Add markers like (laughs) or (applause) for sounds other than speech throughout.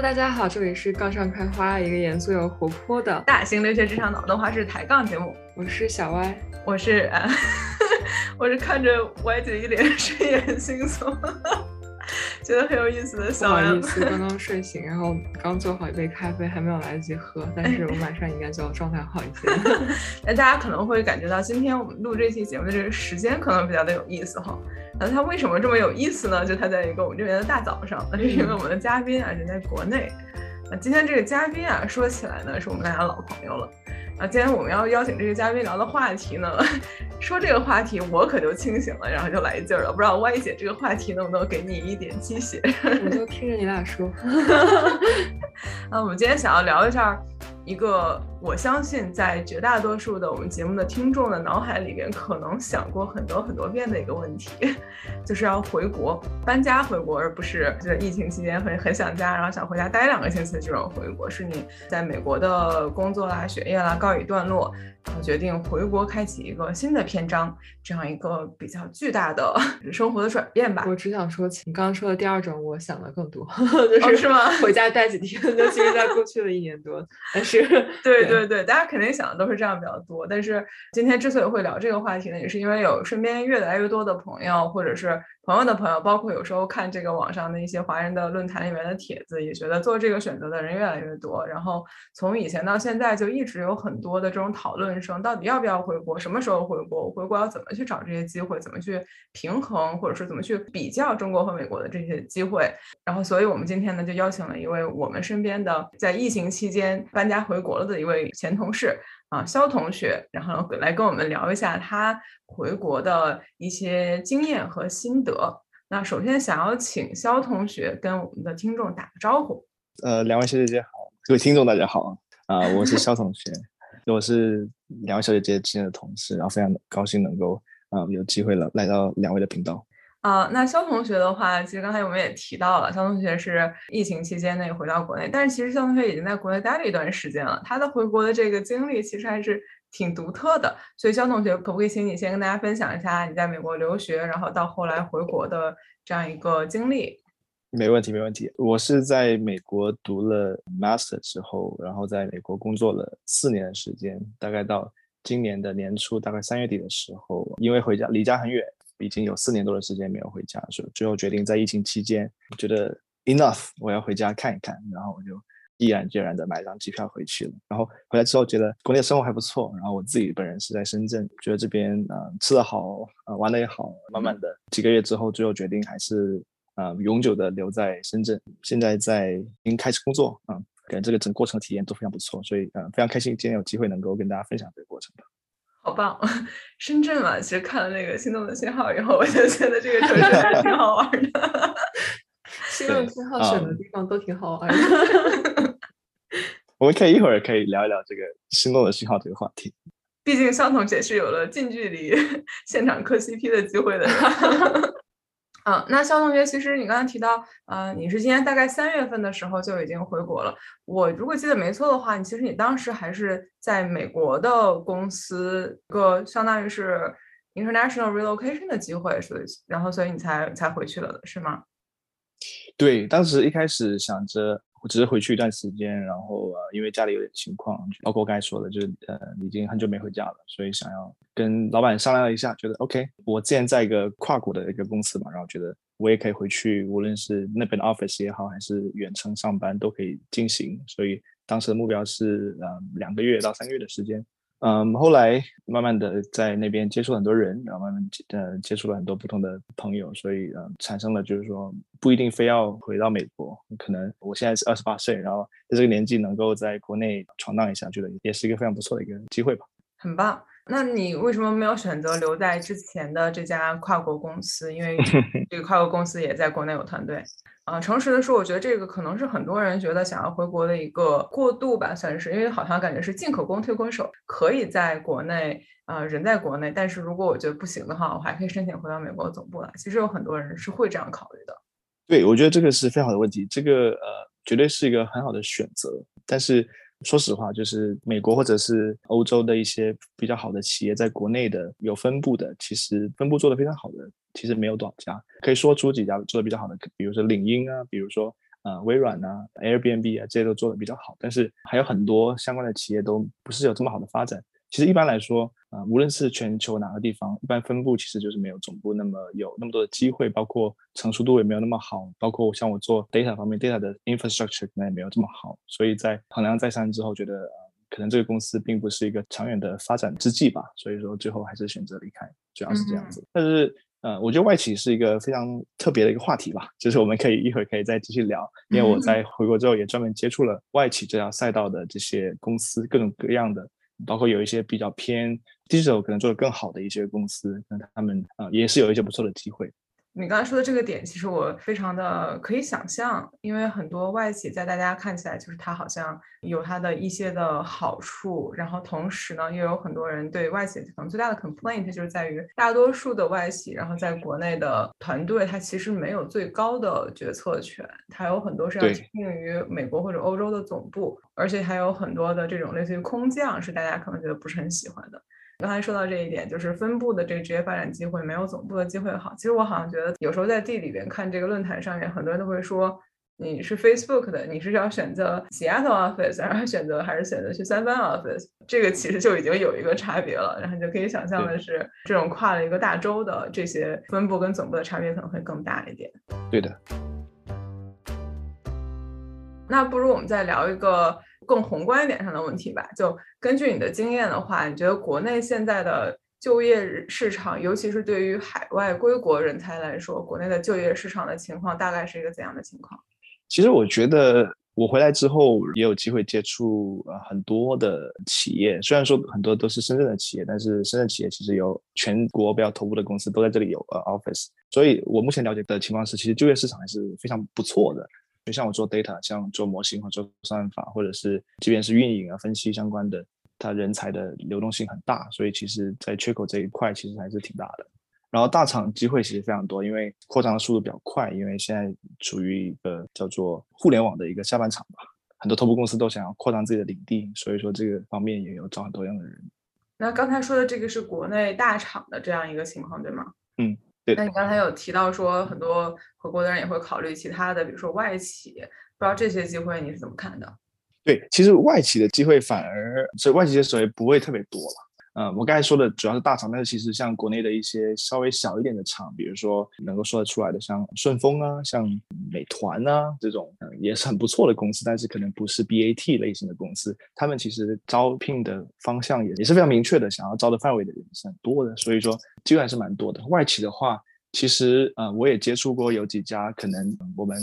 Hello，大家好，这里是杠上开花，一个严肃又活泼的大型留学职场脑洞花式抬杠节目。我是小歪，我是啊，(laughs) 我是看着歪姐一脸 (laughs) 睡眼惺忪，觉得很有意思的小不好意思，刚刚睡醒，然后刚做好一杯咖啡，还没有来得及喝，但是我马上应该就要状态好一些。(laughs) 那大家可能会感觉到，今天我们录这期节目的这个时间可能比较的有意思哈。那它为什么这么有意思呢？就它在一个我们这边的大早上，那是因为我们的嘉宾啊人在国内。那今天这个嘉宾啊，说起来呢，是我们大家老朋友了。啊，今天我们要邀请这个嘉宾聊的话题呢，(laughs) 说这个话题我可就清醒了，然后就来劲儿了。不知道歪姐这个话题能不能给你一点鸡血？(laughs) 我就听着你俩说。(laughs) 啊我们今天想要聊一下。一个我相信在绝大多数的我们节目的听众的脑海里边，可能想过很多很多遍的一个问题，就是要回国搬家回国，而不是就是疫情期间很很想家，然后想回家待两个星期的这种回国，是你在美国的工作啦、学业啦告一段落。然后决定回国开启一个新的篇章，这样一个比较巨大的生活的转变吧。我只想说，你刚刚说的第二种，我想的更多，(laughs) 就是吗？回家待几天，尤其是在过去的一年多。但是，对对对，大家肯定想的都是这样比较多。但是今天之所以会聊这个话题呢，也是因为有身边越来越多的朋友，或者是。朋友的朋友，包括有时候看这个网上的一些华人的论坛里面的帖子，也觉得做这个选择的人越来越多。然后从以前到现在，就一直有很多的这种讨论声，到底要不要回国，什么时候回国，回国要怎么去找这些机会，怎么去平衡，或者说怎么去比较中国和美国的这些机会。然后，所以我们今天呢，就邀请了一位我们身边的在疫情期间搬家回国了的一位前同事。啊，肖同学，然后来跟我们聊一下他回国的一些经验和心得。那首先想要请肖同学跟我们的听众打个招呼。呃，两位小姐姐好，各位听众大家好啊，我是 (laughs) 肖同学，我是两位小姐姐之间的同事，然后非常高兴能够啊有机会了来到两位的频道。啊，那肖同学的话，其实刚才我们也提到了，肖同学是疫情期间内回到国内，但是其实肖同学已经在国内待了一段时间了，他的回国的这个经历其实还是挺独特的。所以肖同学，可不可以请你先跟大家分享一下你在美国留学，然后到后来回国的这样一个经历？没问题，没问题。我是在美国读了 master 之后，然后在美国工作了四年的时间，大概到今年的年初，大概三月底的时候，因为回家离家很远。已经有四年多的时间没有回家，所以最后决定在疫情期间觉得 enough，我要回家看一看，然后我就毅然决然的买张机票回去了。然后回来之后觉得国内生活还不错，然后我自己本人是在深圳，觉得这边呃吃的好，呃玩的也好，慢慢的几个月之后，最后决定还是呃永久的留在深圳。现在在已经开始工作，嗯，感觉这个整个过程体验都非常不错，所以嗯非常开心今天有机会能够跟大家分享这个过程。好棒，(laughs) 深圳嘛，其实看了那个《心动的信号》以后，我就觉得这个城市还是挺好玩的。心动的信号选的地方都挺好玩的。(laughs) 我们可以一会儿可以聊一聊这个《心动的信号》这个话题。毕竟肖同学是有了近距离 (laughs) 现场磕 CP 的机会的。嗯，那肖同学，其实你刚才提到，呃，你是今年大概三月份的时候就已经回国了。我如果记得没错的话，你其实你当时还是在美国的公司，个相当于是 international relocation 的机会，所以然后所以你才才回去了的是吗？对，当时一开始想着。我只是回去一段时间，然后呃，因为家里有点情况，包括我刚才说的，就是呃，已经很久没回家了，所以想要跟老板商量一下，觉得 OK。我之前在一个跨国的一个公司嘛，然后觉得我也可以回去，无论是那边的 office 也好，还是远程上班都可以进行。所以当时的目标是呃两个月到三个月的时间。嗯，后来慢慢的在那边接触很多人，然后慢慢呃接触了很多不同的朋友，所以呃产生了就是说不一定非要回到美国，可能我现在是二十八岁，然后在这个年纪能够在国内闯荡一下，觉得也是一个非常不错的一个机会吧。很棒，那你为什么没有选择留在之前的这家跨国公司？因为这个跨国公司也在国内有团队。啊，诚实的说，我觉得这个可能是很多人觉得想要回国的一个过渡吧，算是，因为好像感觉是进可攻退可守，可以在国内啊，人在国内，但是如果我觉得不行的话，我还可以申请回到美国总部来。其实有很多人是会这样考虑的。对，我觉得这个是非常好的问题，这个呃，绝对是一个很好的选择。但是说实话，就是美国或者是欧洲的一些比较好的企业，在国内的有分布的，其实分布做得非常好的。其实没有多少家，可以说出几家做的比较好的，比如说领英啊，比如说呃微软啊、Airbnb 啊这些都做的比较好，但是还有很多相关的企业都不是有这么好的发展。其实一般来说，啊，无论是全球哪个地方，一般分布其实就是没有总部那么有那么多的机会，包括成熟度也没有那么好，包括像我做 data 方面，data 的 infrastructure 可能也没有这么好，所以在衡量再三之后，觉得呃，可能这个公司并不是一个长远的发展之计吧，所以说最后还是选择离开，主要是这样子。但是呃，我觉得外企是一个非常特别的一个话题吧，就是我们可以一会儿可以再继续聊，因为我在回国之后也专门接触了外企这条赛道的这些公司，各种各样的。包括有一些比较偏 digital 可能做得更好的一些公司，那他们啊也是有一些不错的机会。你刚才说的这个点，其实我非常的可以想象，因为很多外企在大家看起来就是它好像有它的一些的好处，然后同时呢，又有很多人对外企可能最大的 complaint 就是在于大多数的外企，然后在国内的团队，它其实没有最高的决策权，它有很多是要听命于美国或者欧洲的总部，而且还有很多的这种类似于空降，是大家可能觉得不是很喜欢的。刚才说到这一点，就是分部的这个职业发展机会没有总部的机会好。其实我好像觉得，有时候在地里边看这个论坛上面，很多人都会说，你是 Facebook 的，你是要选择 Seattle office，然后选择还是选择去三藩 office，这个其实就已经有一个差别了。然后你就可以想象的是，这种跨了一个大洲的这些分部跟总部的差别可能会更大一点。对的。那不如我们再聊一个。更宏观一点上的问题吧，就根据你的经验的话，你觉得国内现在的就业市场，尤其是对于海外归国人才来说，国内的就业市场的情况大概是一个怎样的情况？其实我觉得我回来之后也有机会接触呃很多的企业，虽然说很多都是深圳的企业，但是深圳企业其实有全国比较头部的公司都在这里有呃 office，所以我目前了解的情况是，其实就业市场还是非常不错的。就像我做 data，像做模型或做算法，或者是即便是运营啊、分析相关的，它人才的流动性很大，所以其实在缺口这一块其实还是挺大的。然后大厂机会其实非常多，因为扩张的速度比较快，因为现在处于一个叫做互联网的一个下半场吧，很多头部公司都想要扩张自己的领地，所以说这个方面也有招很多样的人。那刚才说的这个是国内大厂的这样一个情况，对吗？嗯。那你刚才有提到说，很多回国的人也会考虑其他的，比如说外企，不知道这些机会你是怎么看的？对，其实外企的机会反而所以外企的所谓不会特别多了。嗯，我刚才说的主要是大厂，但是其实像国内的一些稍微小一点的厂，比如说能够说得出来的，像顺丰啊、像美团啊这种，嗯，也是很不错的公司，但是可能不是 BAT 类型的公司，他们其实招聘的方向也也是非常明确的，想要招的范围的人是很多的，所以说机会还是蛮多的。外企的话，其实呃，我也接触过有几家，可能我们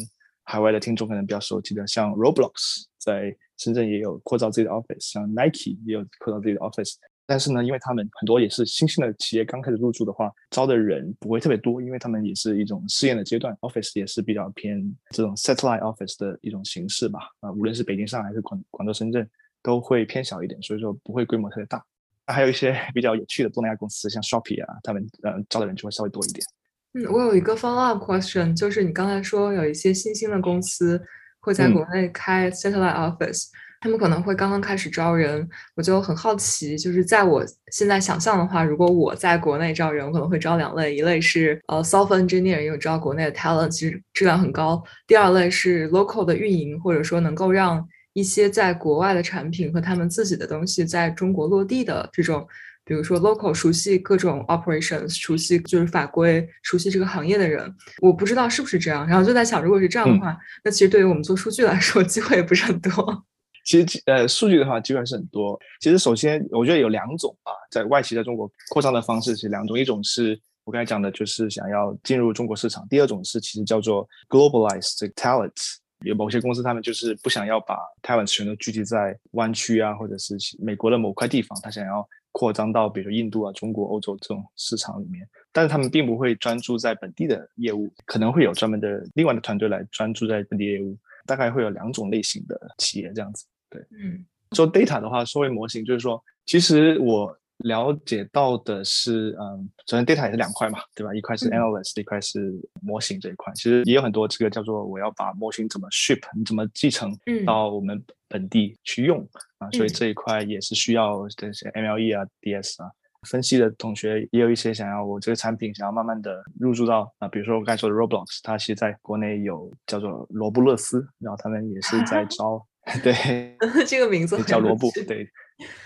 海外的听众可能比较熟悉的，像 Roblox 在深圳也有扩招自己的 office，像 Nike 也有扩招自己的 office。但是呢，因为他们很多也是新兴的企业，刚开始入驻的话，招的人不会特别多，因为他们也是一种试验的阶段，office 也是比较偏这种 satellite office 的一种形式吧。啊，无论是北京、上海还是广广州、深圳，都会偏小一点，所以说不会规模特别大。还有一些比较有趣的东南亚公司，像 Shopee 啊，他们呃招的人就会稍微多一点。嗯，我有一个 follow up question，就是你刚才说有一些新兴的公司会在国内开 satellite office。他们可能会刚刚开始招人，我就很好奇，就是在我现在想象的话，如果我在国内招人，我可能会招两类，一类是呃 software engineer，因为知道国内的 talent 其实质量很高；第二类是 local 的运营，或者说能够让一些在国外的产品和他们自己的东西在中国落地的这种，比如说 local 熟悉各种 operations，熟悉就是法规，熟悉这个行业的人，我不知道是不是这样。然后就在想，如果是这样的话，那其实对于我们做数据来说，机会也不是很多。其实，呃，数据的话，机会还是很多。其实，首先，我觉得有两种啊，在外企在中国扩张的方式是两种，一种是我刚才讲的，就是想要进入中国市场；第二种是其实叫做 globalize 这个 talents。有某些公司他们就是不想要把 talents 全都聚集在湾区啊，或者是美国的某块地方，他想要扩张到比如印度啊、中国、欧洲这种市场里面。但是他们并不会专注在本地的业务，可能会有专门的另外的团队来专注在本地业务。大概会有两种类型的企业这样子。对，嗯，做 data 的话，说回模型，就是说，其实我了解到的是，嗯，首先 data 也是两块嘛，对吧？一块是 analyst，一块是模型这一块。其实也有很多这个叫做我要把模型怎么 ship，你怎么继承到我们本地去用啊？所以这一块也是需要这些 MLE 啊、DS 啊，分析的同学也有一些想要我这个产品想要慢慢的入驻到啊，比如说我刚才说的 Roblox，它其实在国内有叫做罗布勒斯，然后他们也是在招，(laughs) 对，(laughs) 这个名字叫罗布，对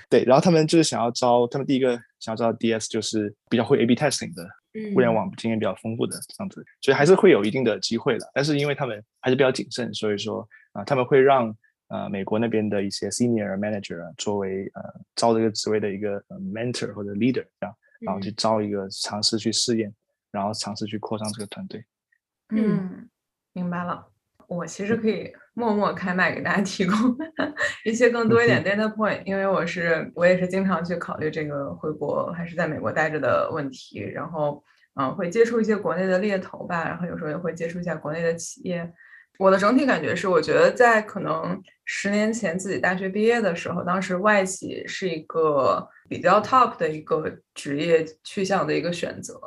对，然后他们就是想要招，他们第一个想要招 DS 就是比较会 A/B testing 的，互联网经验比较丰富的这样子，所以还是会有一定的机会的，但是因为他们还是比较谨慎，所以说啊，他们会让。呃，美国那边的一些 senior manager 作为呃招这个职位的一个 mentor 或者 leader 这样，然后去招一个尝试去试验，然后尝试去扩张这个团队。嗯，明白了。我其实可以默默开麦给大家提供一些更多一点 data point，因为我是我也是经常去考虑这个回国还是在美国待着的问题，然后嗯会接触一些国内的猎头吧，然后有时候也会接触一下国内的企业。我的整体感觉是，我觉得在可能十年前自己大学毕业的时候，当时外企是一个比较 top 的一个职业去向的一个选择。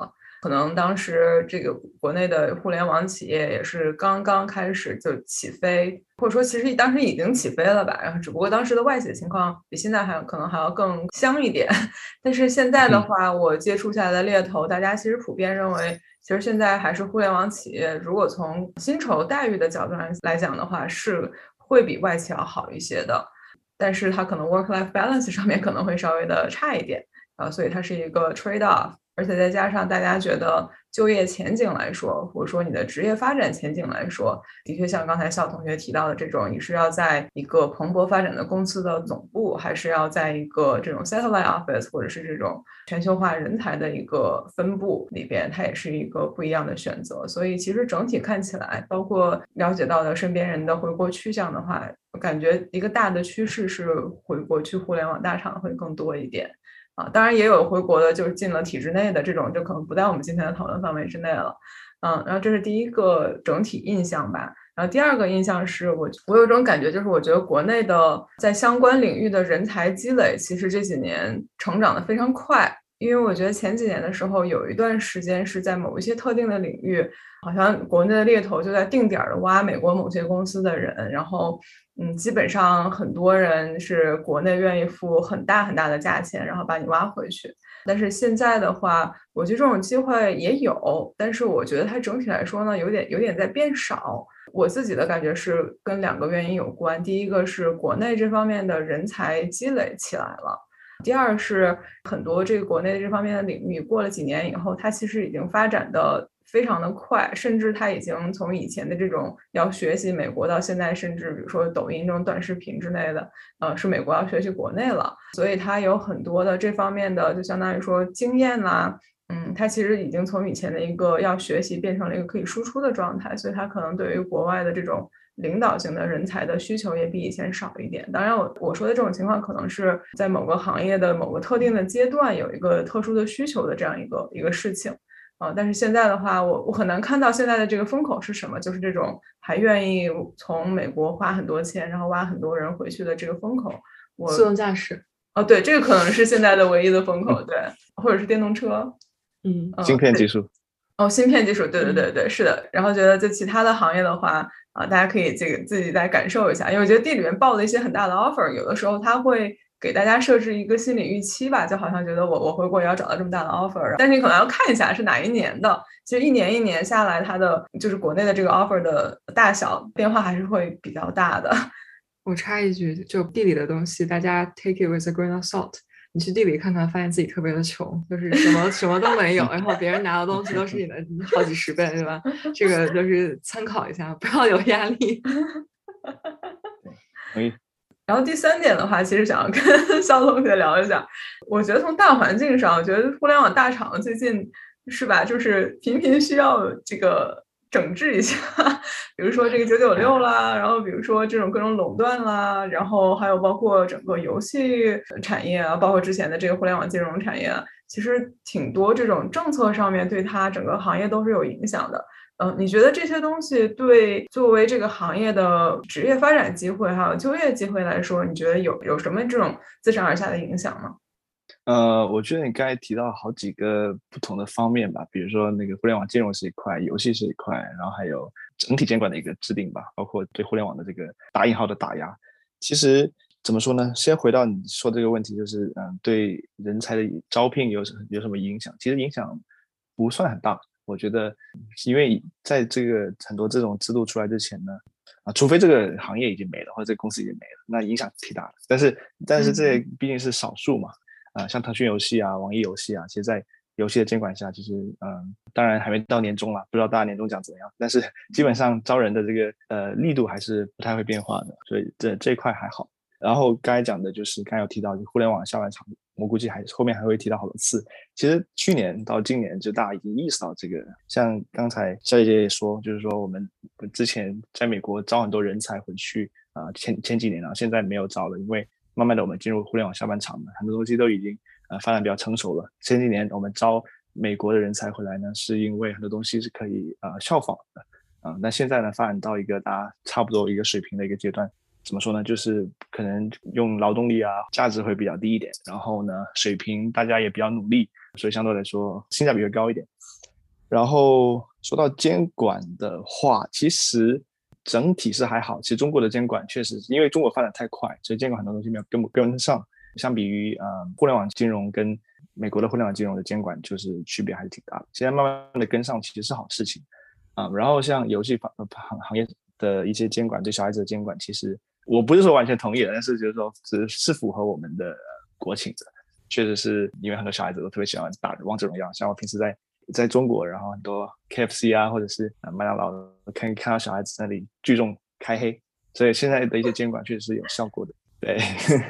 可能当时这个国内的互联网企业也是刚刚开始就起飞，或者说其实当时已经起飞了吧。然后只不过当时的外企的情况比现在还可能还要更香一点。(laughs) 但是现在的话，我接触下来的猎头，大家其实普遍认为。其实现在还是互联网企业，如果从薪酬待遇的角度上来讲的话，是会比外企要好一些的，但是它可能 work-life balance 上面可能会稍微的差一点啊，所以它是一个 trade off。而且再加上大家觉得就业前景来说，或者说你的职业发展前景来说，的确像刚才肖同学提到的这种，你是要在一个蓬勃发展的公司的总部，还是要在一个这种 satellite office，或者是这种全球化人才的一个分部里边，它也是一个不一样的选择。所以其实整体看起来，包括了解到的身边人的回国趋向的话，我感觉一个大的趋势是回国去互联网大厂会更多一点。啊，当然也有回国的，就是进了体制内的这种，就可能不在我们今天的讨论范围之内了。嗯，然后这是第一个整体印象吧。然后第二个印象是我，我有一种感觉，就是我觉得国内的在相关领域的人才积累，其实这几年成长的非常快。因为我觉得前几年的时候，有一段时间是在某一些特定的领域，好像国内的猎头就在定点的挖美国某些公司的人，然后。嗯，基本上很多人是国内愿意付很大很大的价钱，然后把你挖回去。但是现在的话，我觉得这种机会也有，但是我觉得它整体来说呢，有点有点在变少。我自己的感觉是跟两个原因有关，第一个是国内这方面的人才积累起来了，第二是很多这个国内这方面的领域过了几年以后，它其实已经发展的。非常的快，甚至它已经从以前的这种要学习美国，到现在甚至比如说抖音这种短视频之类的，呃，是美国要学习国内了。所以它有很多的这方面的，就相当于说经验啦，嗯，它其实已经从以前的一个要学习变成了一个可以输出的状态。所以它可能对于国外的这种领导型的人才的需求也比以前少一点。当然，我我说的这种情况可能是在某个行业的某个特定的阶段有一个特殊的需求的这样一个一个事情。啊，但是现在的话，我我很难看到现在的这个风口是什么，就是这种还愿意从美国花很多钱，然后挖很多人回去的这个风口。我自动驾驶，哦，对，这个可能是现在的唯一的风口，(laughs) 对，或者是电动车，嗯，芯片技术，哦，芯片技术，对对对对，是的。然后觉得在其他的行业的话，啊，大家可以这个自己再感受一下，因为我觉得地里面报的一些很大的 offer，有的时候它会。给大家设置一个心理预期吧，就好像觉得我我回国也要找到这么大的 offer，但是你可能要看一下是哪一年的。其实一年一年下来，它的就是国内的这个 offer 的大小变化还是会比较大的。我插一句，就地理的东西，大家 take it with a grain of salt。你去地里看看，发现自己特别的穷，就是什么什么都没有，然后别人拿的东西都是你的好几十倍，对吧？这个就是参考一下，不要有压力。可以。然后第三点的话，其实想要跟 (laughs) 肖同学聊一下。我觉得从大环境上，我觉得互联网大厂最近是吧，就是频频需要这个整治一下。(laughs) 比如说这个九九 (laughs) 六啦，然后比如说这种各种垄断啦，然后还有包括整个游戏产业啊，包括之前的这个互联网金融产业，其实挺多这种政策上面对它整个行业都是有影响的。嗯，你觉得这些东西对作为这个行业的职业发展机会还有就业机会来说，你觉得有有什么这种自上而下的影响吗？呃，我觉得你刚才提到好几个不同的方面吧，比如说那个互联网金融是一块，游戏是一块，然后还有整体监管的一个制定吧，包括对互联网的这个打引号的打压。其实怎么说呢？先回到你说这个问题，就是嗯，对人才的招聘有什有什么影响？其实影响不算很大。我觉得，因为在这个很多这种制度出来之前呢，啊，除非这个行业已经没了，或者这个公司已经没了，那影响挺大的。但是，但是这毕竟是少数嘛，啊，像腾讯游戏啊、网易游戏啊，其实，在游戏的监管下，其实嗯，当然还没到年终了，不知道大家年终奖怎么样。但是基本上招人的这个呃力度还是不太会变化的，所以这这一块还好。然后刚才讲的就是刚才有提到，就互联网下半场，我估计还后面还会提到好多次。其实去年到今年，就大家已经意识到这个。像刚才小姐姐也说，就是说我们之前在美国招很多人才回去啊，前前几年啊，现在没有招了，因为慢慢的我们进入互联网下半场了，很多东西都已经呃发展比较成熟了。前几年我们招美国的人才回来呢，是因为很多东西是可以呃效仿的啊。那现在呢，发展到一个大家差不多一个水平的一个阶段。怎么说呢？就是可能用劳动力啊，价值会比较低一点，然后呢，水平大家也比较努力，所以相对来说性价比会高一点。然后说到监管的话，其实整体是还好。其实中国的监管确实因为中国发展太快，所以监管很多东西没有跟不跟得上。相比于呃互联网金融跟美国的互联网金融的监管，就是区别还是挺大的。现在慢慢的跟上，其实是好事情啊。然后像游戏行行行业的一些监管，对小孩子的监管，其实。我不是说完全同意的，但是就是说，是是符合我们的国情的。确实是因为很多小孩子都特别喜欢打王者荣耀，像我平时在在中国，然后很多 KFC 啊，或者是麦当劳，看看到小孩子那里聚众开黑，所以现在的一些监管确实是有效果的。对，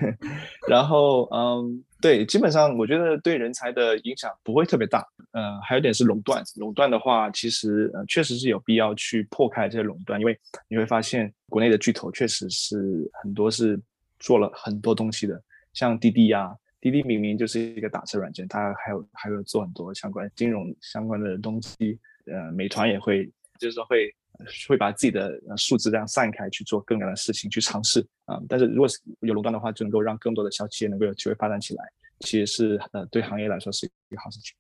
(laughs) 然后嗯，对，基本上我觉得对人才的影响不会特别大。呃，还有点是垄断，垄断的话，其实呃确实是有必要去破开这些垄断，因为你会发现国内的巨头确实是很多是做了很多东西的，像滴滴呀，滴滴明明就是一个打车软件，它还有还有做很多相关金融相关的东西。呃，美团也会，就是说会。会把自己的数字这样散开去做更多的事情去尝试啊，但是如果是有垄断的话，就能够让更多的小企业能够有机会发展起来，其实是呃对行业来说是一个好事情。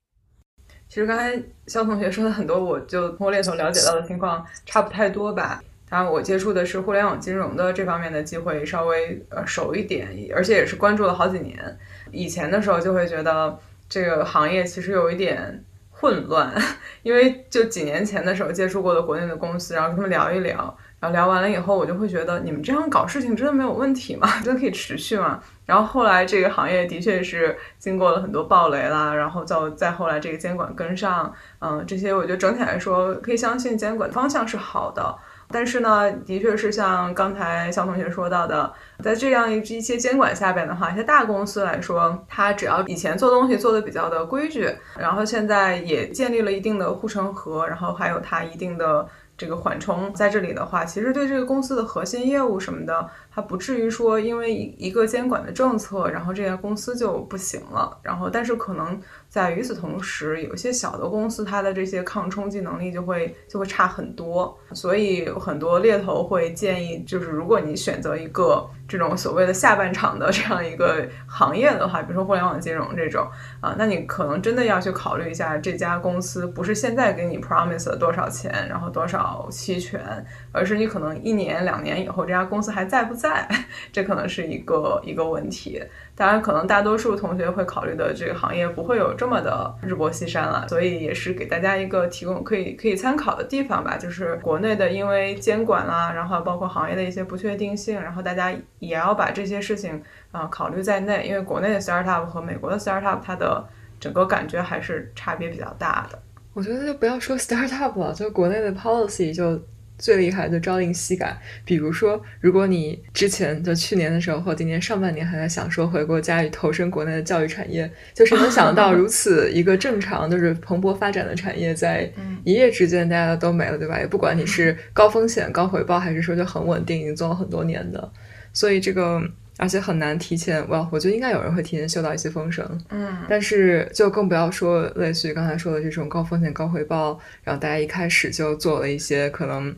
其实刚才肖同学说的很多，我就通过猎头了解到的情况差不太多吧。当然，我接触的是互联网金融的这方面的机会稍微呃熟一点，而且也是关注了好几年。以前的时候就会觉得这个行业其实有一点。混乱，(laughs) 因为就几年前的时候接触过的国内的公司，然后跟他们聊一聊，然后聊完了以后，我就会觉得你们这样搞事情真的没有问题吗？(laughs) 真的可以持续吗？然后后来这个行业的确是经过了很多暴雷啦，然后再再后来这个监管跟上，嗯，这些我觉得整体来说可以相信监管方向是好的。但是呢，的确是像刚才肖同学说到的，在这样一一些监管下边的话，一些大公司来说，它只要以前做东西做的比较的规矩，然后现在也建立了一定的护城河，然后还有它一定的这个缓冲在这里的话，其实对这个公司的核心业务什么的，它不至于说因为一一个监管的政策，然后这家公司就不行了。然后，但是可能。在与此同时，有些小的公司，它的这些抗冲击能力就会就会差很多，所以很多猎头会建议，就是如果你选择一个这种所谓的下半场的 (laughs) 这样一个行业的话，比如说互联网金融这种啊，那你可能真的要去考虑一下这家公司不是现在给你 promise 了多少钱，然后多少期权，而是你可能一年两年以后这家公司还在不在，(laughs) 这可能是一个一个问题。当然，可能大多数同学会考虑的这个行业不会有这么的日薄西山了，所以也是给大家一个提供可以可以参考的地方吧。就是国内的，因为监管啦，然后包括行业的一些不确定性，然后大家也要把这些事情啊考虑在内。因为国内的 startup 和美国的 startup 它的整个感觉还是差别比较大的。我觉得就不要说 startup 了，就国内的 policy 就。最厉害的朝令夕改，比如说，如果你之前就去年的时候或今年上半年还在想说回国家里投身国内的教育产业，就是能想到 (laughs) 如此一个正常就是蓬勃发展的产业，在一夜之间大家都没了，对吧？也不管你是高风险高回报，还是说就很稳定，已经做了很多年的，所以这个。而且很难提前，我我觉得应该有人会提前嗅到一些风声，嗯，但是就更不要说类似于刚才说的这种高风险高回报，然后大家一开始就做了一些可能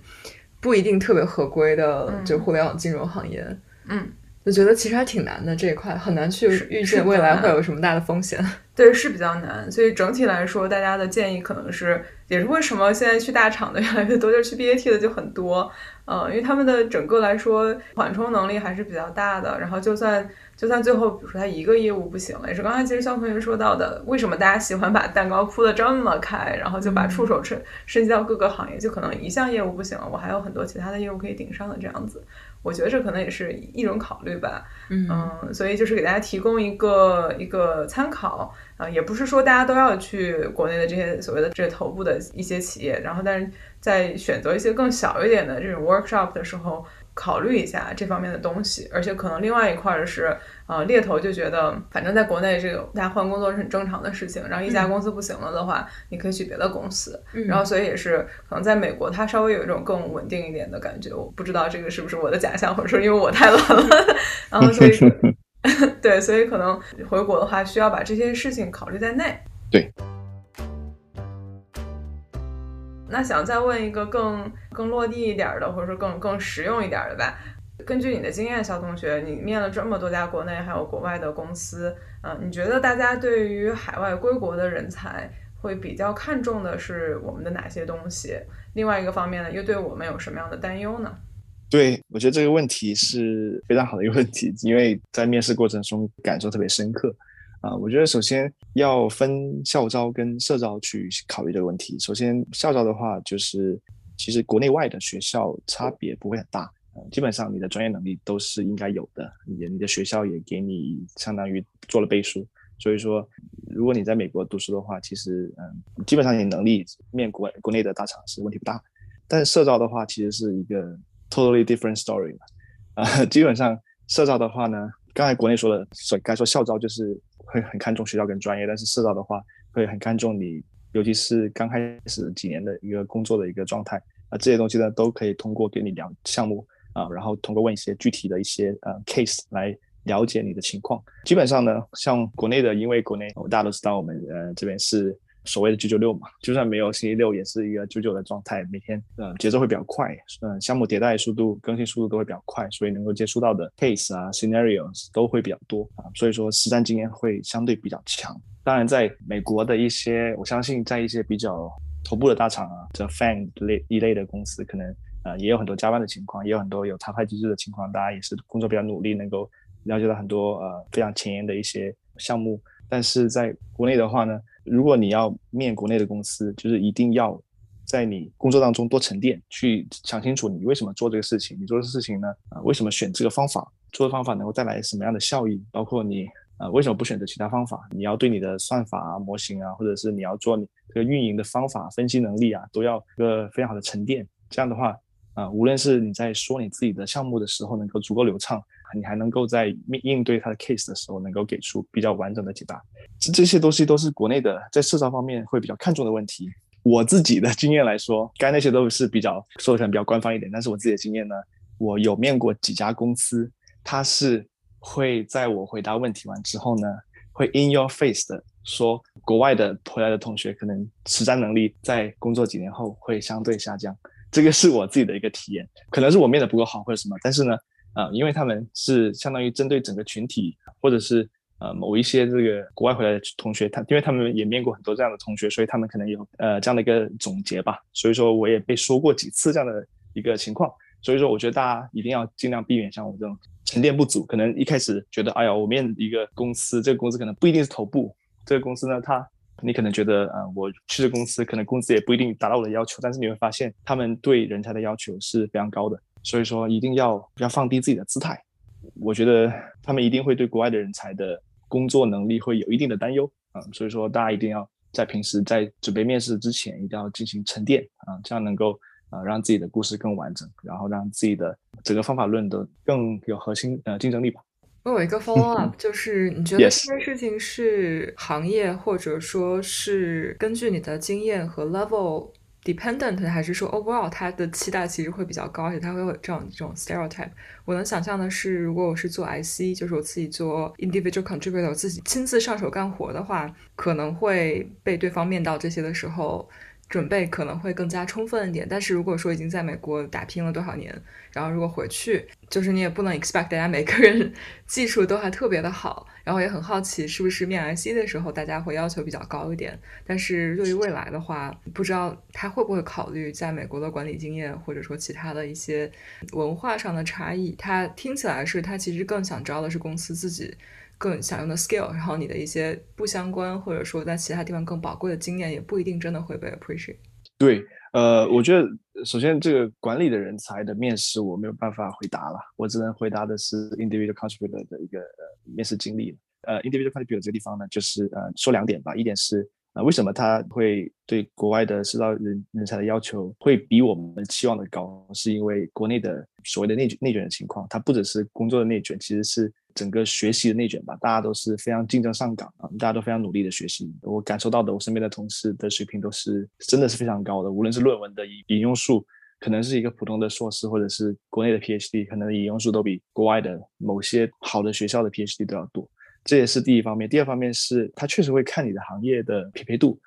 不一定特别合规的就互联网金融行业，嗯，就觉得其实还挺难的这一块，很难去预见未来会有什么大的风险。(laughs) 对，是比较难，所以整体来说，大家的建议可能是，也是为什么现在去大厂的越来越多，就是去 BAT 的就很多。呃，因为他们的整个来说缓冲能力还是比较大的。然后就算就算最后，比如说他一个业务不行了，也是刚才其实肖同学说到的，为什么大家喜欢把蛋糕铺的这么开，然后就把触手伸伸及到各个行业，就可能一项业务不行了，我还有很多其他的业务可以顶上的这样子。我觉得这可能也是一种考虑吧。嗯，所以就是给大家提供一个一个参考啊，也不是说大家都要去国内的这些所谓的这些头部的一些企业，然后但是。在选择一些更小一点的这种 workshop 的时候，考虑一下这方面的东西。而且可能另外一块儿是，呃，猎头就觉得，反正在国内这个大家换工作是很正常的事情。然后一家公司不行了的话，你可以去别的公司。然后所以也是可能在美国，它稍微有一种更稳定一点的感觉。我不知道这个是不是我的假象，或者说因为我太懒了。(laughs) 然后所以 (laughs) 对，所以可能回国的话，需要把这些事情考虑在内。对。那想再问一个更更落地一点的，或者说更更实用一点的吧。根据你的经验，肖同学，你面了这么多家国内还有国外的公司，嗯，你觉得大家对于海外归国的人才会比较看重的是我们的哪些东西？另外一个方面呢，又对我们有什么样的担忧呢？对，我觉得这个问题是非常好的一个问题，因为在面试过程中感受特别深刻。啊，我觉得首先要分校招跟社招去考虑这个问题。首先，校招的话，就是其实国内外的学校差别不会很大，呃，基本上你的专业能力都是应该有的，你你的学校也给你相当于做了背书。所以说，如果你在美国读书的话，其实嗯，基本上你能力面国国内的大厂是问题不大。但是社招的话，其实是一个 totally different story 啊，(laughs) 基本上社招的话呢，刚才国内说的，所该说校招就是。会很看重学校跟专业，但是社招的话会很看重你，尤其是刚开始几年的一个工作的一个状态啊，这些东西呢都可以通过跟你聊项目啊，然后通过问一些具体的一些呃 case 来了解你的情况。基本上呢，像国内的，因为国内大家都知道我们呃这边是。所谓的九九六嘛，就算没有星期六，也是一个九九的状态。每天，呃，节奏会比较快，嗯，项目迭代速度、更新速度都会比较快，所以能够接触到的 case 啊、scenarios 都会比较多啊，所以说实战经验会相对比较强。当然，在美国的一些，我相信在一些比较头部的大厂啊，这 fan 类一类的公司，可能呃也有很多加班的情况，也有很多有查派机制的情况，大家也是工作比较努力，能够了解到很多呃非常前沿的一些项目。但是在国内的话呢？如果你要面国内的公司，就是一定要在你工作当中多沉淀，去想清楚你为什么做这个事情，你做的事情呢？啊，为什么选这个方法？做的方法能够带来什么样的效益？包括你啊，为什么不选择其他方法？你要对你的算法啊、模型啊，或者是你要做你这个运营的方法、分析能力啊，都要一个非常好的沉淀。这样的话，啊，无论是你在说你自己的项目的时候能够足够流畅。你还能够在面应对他的 case 的时候，能够给出比较完整的解答，这这些东西都是国内的在市场方面会比较看重的问题。我自己的经验来说，该那些都是比较说起来比较官方一点，但是我自己的经验呢，我有面过几家公司，他是会在我回答问题完之后呢，会 in your face 的说，国外的回来的同学可能实战能力在工作几年后会相对下降，这个是我自己的一个体验，可能是我面的不够好或者什么，但是呢。啊，因为他们是相当于针对整个群体，或者是呃某一些这个国外回来的同学，他因为他们也面过很多这样的同学，所以他们可能有呃这样的一个总结吧。所以说我也被说过几次这样的一个情况。所以说我觉得大家一定要尽量避免像我这种沉淀不足，可能一开始觉得哎呀，我面一个公司，这个公司可能不一定是头部，这个公司呢，他你可能觉得呃我去这公司可能工资也不一定达到我的要求，但是你会发现他们对人才的要求是非常高的。所以说，一定要要放低自己的姿态。我觉得他们一定会对国外的人才的工作能力会有一定的担忧啊。所以说，大家一定要在平时在准备面试之前，一定要进行沉淀啊，这样能够啊让自己的故事更完整，然后让自己的整个方法论的更有核心呃竞争力吧。我有一个 follow (laughs) up，就是你觉得这件事情是行业，或者说是根据你的经验和 dependent 还是说 overall 他的期待其实会比较高，而且他会有这种这种 stereotype。我能想象的是，如果我是做 IC，就是我自己做 individual contributor，我自己亲自上手干活的话，可能会被对方面到这些的时候准备可能会更加充分一点，但是如果说已经在美国打拼了多少年，然后如果回去，就是你也不能 expect 大家每个人 (laughs) 技术都还特别的好，然后也很好奇是不是面 IC 的时候大家会要求比较高一点，但是对于未来的话，不知道他会不会考虑在美国的管理经验或者说其他的一些文化上的差异，他听起来是他其实更想招的是公司自己。更想用的 skill，然后你的一些不相关或者说在其他地方更宝贵的经验，也不一定真的会被 appreciate。对，呃，我觉得首先这个管理的人才的面试我没有办法回答了，我只能回答的是 individual contributor 的一个面试经历。呃，individual contributor 这个地方呢，就是呃说两点吧，一点是。啊，为什么他会对国外的制造人人才的要求会比我们期望的高？是因为国内的所谓的内卷内卷的情况，它不只是工作的内卷，其实是整个学习的内卷吧。大家都是非常竞争上岗啊，大家都非常努力的学习。我感受到的，我身边的同事的水平都是真的是非常高的，无论是论文的引引用数，可能是一个普通的硕士或者是国内的 PhD，可能引用数都比国外的某些好的学校的 PhD 都要多。这也是第一方面，第二方面是他确实会看你的行业的匹配度，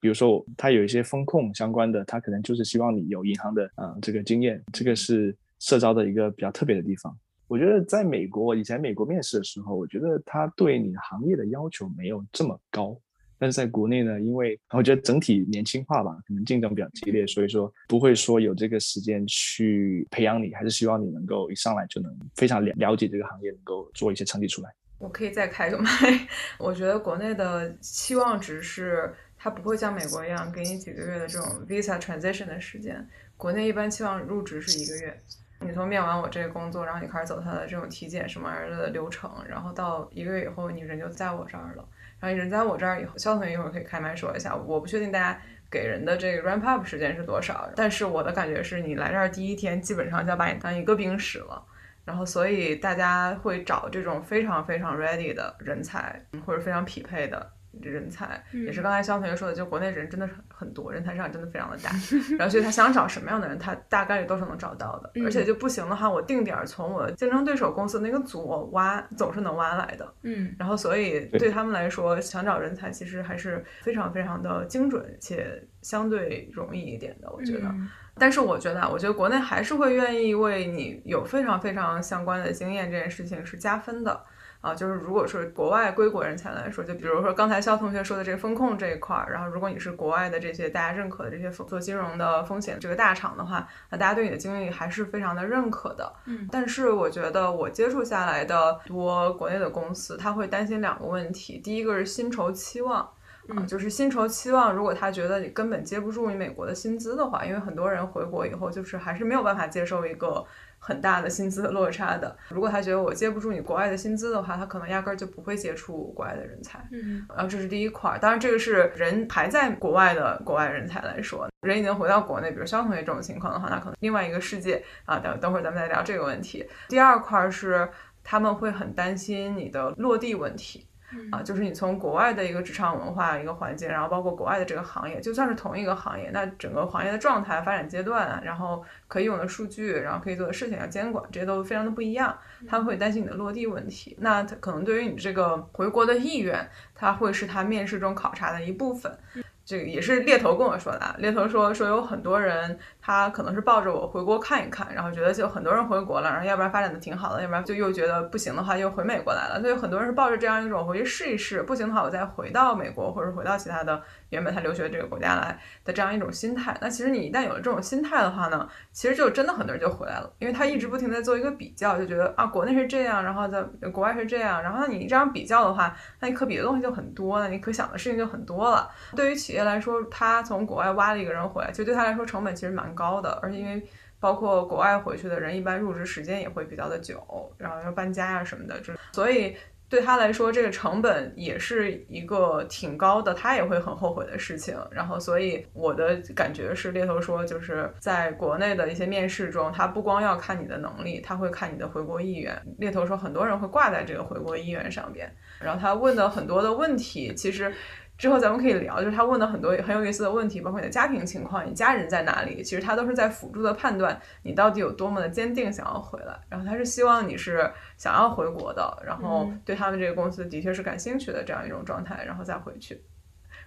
比如说他有一些风控相关的，他可能就是希望你有银行的啊这个经验，这个是社招的一个比较特别的地方。我觉得在美国以前美国面试的时候，我觉得他对你行业的要求没有这么高，但是在国内呢，因为我觉得整体年轻化吧，可能竞争比较激烈，所以说不会说有这个时间去培养你，还是希望你能够一上来就能非常了了解这个行业，能够做一些成绩出来。我可以再开个麦。(laughs) 我觉得国内的期望值是，它不会像美国一样给你几个月的这种 visa transition 的时间。国内一般期望入职是一个月，你从面完我这个工作，然后你开始走他的这种体检什么玩意儿的流程，然后到一个月以后你人就在我这儿了。然后你人在我这儿以后，肖同学一会儿可以开麦说一下。我不确定大家给人的这个 ramp up 时间是多少，但是我的感觉是你来这儿第一天基本上就要把你当一个兵使了。然后，所以大家会找这种非常非常 ready 的人才，或者非常匹配的人才，也是刚才肖同学说的，就国内人真的是很多，人才市场真的非常的大。然后，所以他想找什么样的人，他大概率都是能找到的。而且就不行的话，我定点从我竞争对手公司那个组挖，总是能挖来的。嗯。然后，所以对他们来说，想找人才其实还是非常非常的精准且相对容易一点的，我觉得。但是我觉得啊，我觉得国内还是会愿意为你有非常非常相关的经验这件事情是加分的啊。就是如果是国外归国人才来说，就比如说刚才肖同学说的这个风控这一块儿，然后如果你是国外的这些大家认可的这些做金融的风险这个大厂的话，那大家对你的经历还是非常的认可的。嗯。但是我觉得我接触下来的多国内的公司，他会担心两个问题，第一个是薪酬期望。啊，就是薪酬期望，如果他觉得你根本接不住你美国的薪资的话，因为很多人回国以后就是还是没有办法接受一个很大的薪资的落差的。如果他觉得我接不住你国外的薪资的话，他可能压根儿就不会接触国外的人才。嗯，然后这是第一块儿，当然这个是人还在国外的国外人才来说，人已经回到国内，比如肖同学这种情况的话，那可能另外一个世界啊。等等会儿咱们再聊这个问题。第二块是他们会很担心你的落地问题。啊，就是你从国外的一个职场文化、一个环境，然后包括国外的这个行业，就算是同一个行业，那整个行业的状态、发展阶段，然后可以用的数据，然后可以做的事情、要监管，这些都非常的不一样。他会担心你的落地问题，那他可能对于你这个回国的意愿，他会是他面试中考察的一部分。这个也是猎头跟我说的，啊，猎头说说有很多人，他可能是抱着我回国看一看，然后觉得就很多人回国了，然后要不然发展的挺好的，要不然就又觉得不行的话又回美国来了，所以很多人是抱着这样一种回去试一试，不行的话我再回到美国或者回到其他的。原本他留学这个国家来的这样一种心态，那其实你一旦有了这种心态的话呢，其实就真的很多人就回来了，因为他一直不停在做一个比较，就觉得啊国内是这样，然后在国外是这样，然后你这样比较的话，那你可比的东西就很多，了你可想的事情就很多了。对于企来说，他从国外挖了一个人回来，其实对他来说成本其实蛮高的，而且因为包括国外回去的人，一般入职时间也会比较的久，然后要搬家啊什么的，就所以。对他来说，这个成本也是一个挺高的，他也会很后悔的事情。然后，所以我的感觉是，猎头说，就是在国内的一些面试中，他不光要看你的能力，他会看你的回国意愿。猎头说，很多人会挂在这个回国意愿上边。然后他问的很多的问题，其实。之后咱们可以聊，就是他问的很多很有意思的问题，包括你的家庭情况，你家人在哪里，其实他都是在辅助的判断你到底有多么的坚定想要回来。然后他是希望你是想要回国的，然后对他们这个公司的确是感兴趣的这样一种状态，然后再回去。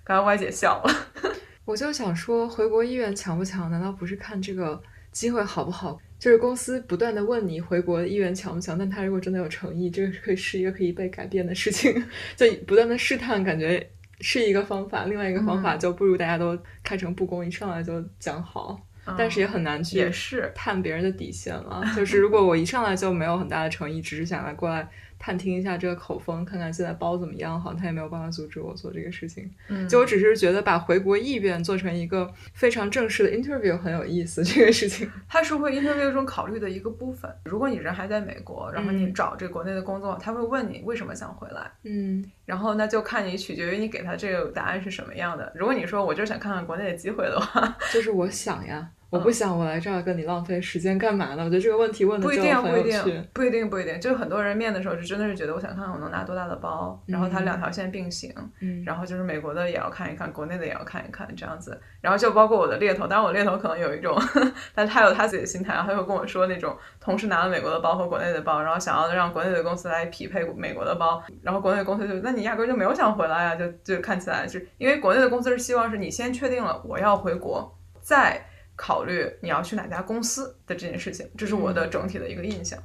刚刚歪姐笑了。(laughs) 我就想说，回国意愿强不强？难道不是看这个机会好不好？就是公司不断的问你回国意愿强不强，但他如果真的有诚意，这个可以是一个可以被改变的事情。(laughs) 就不断的试探，感觉是一个方法。另外一个方法就不如大家都开诚布公，一上来就讲好。但是也很难去也是探别人的底线了。(laughs) 就是如果我一上来就没有很大的诚意，只是想来过来。探听一下这个口风，看看现在包怎么样，好像他也没有办法阻止我做这个事情。嗯，就我只是觉得把回国意愿做成一个非常正式的 interview 很有意思，这个事情。它是会 interview 中考虑的一个部分。如果你人还在美国，然后你找这国内的工作，他会问你为什么想回来。嗯，然后那就看你取决于你给他这个答案是什么样的。如果你说我就是想看看国内的机会的话，(laughs) 就是我想呀。我不想我来这儿跟你浪费时间干嘛呢？我觉得这个问题问的不一定，不一定，不一定，不一定。就很多人面的时候，就真的是觉得我想看看我能拿多大的包，然后他两条线并行，然后就是美国的也要看一看，国内的也要看一看，这样子。然后就包括我的猎头，当然我猎头可能有一种，(laughs) 但他有他自己的心态，然后他又跟我说那种同时拿了美国的包和国内的包，然后想要让国内的公司来匹配美国的包，然后国内的公司就那你压根就没有想回来呀，就就看起来是因为国内的公司是希望是你先确定了我要回国，再。考虑你要去哪家公司的这件事情，这是我的整体的一个印象。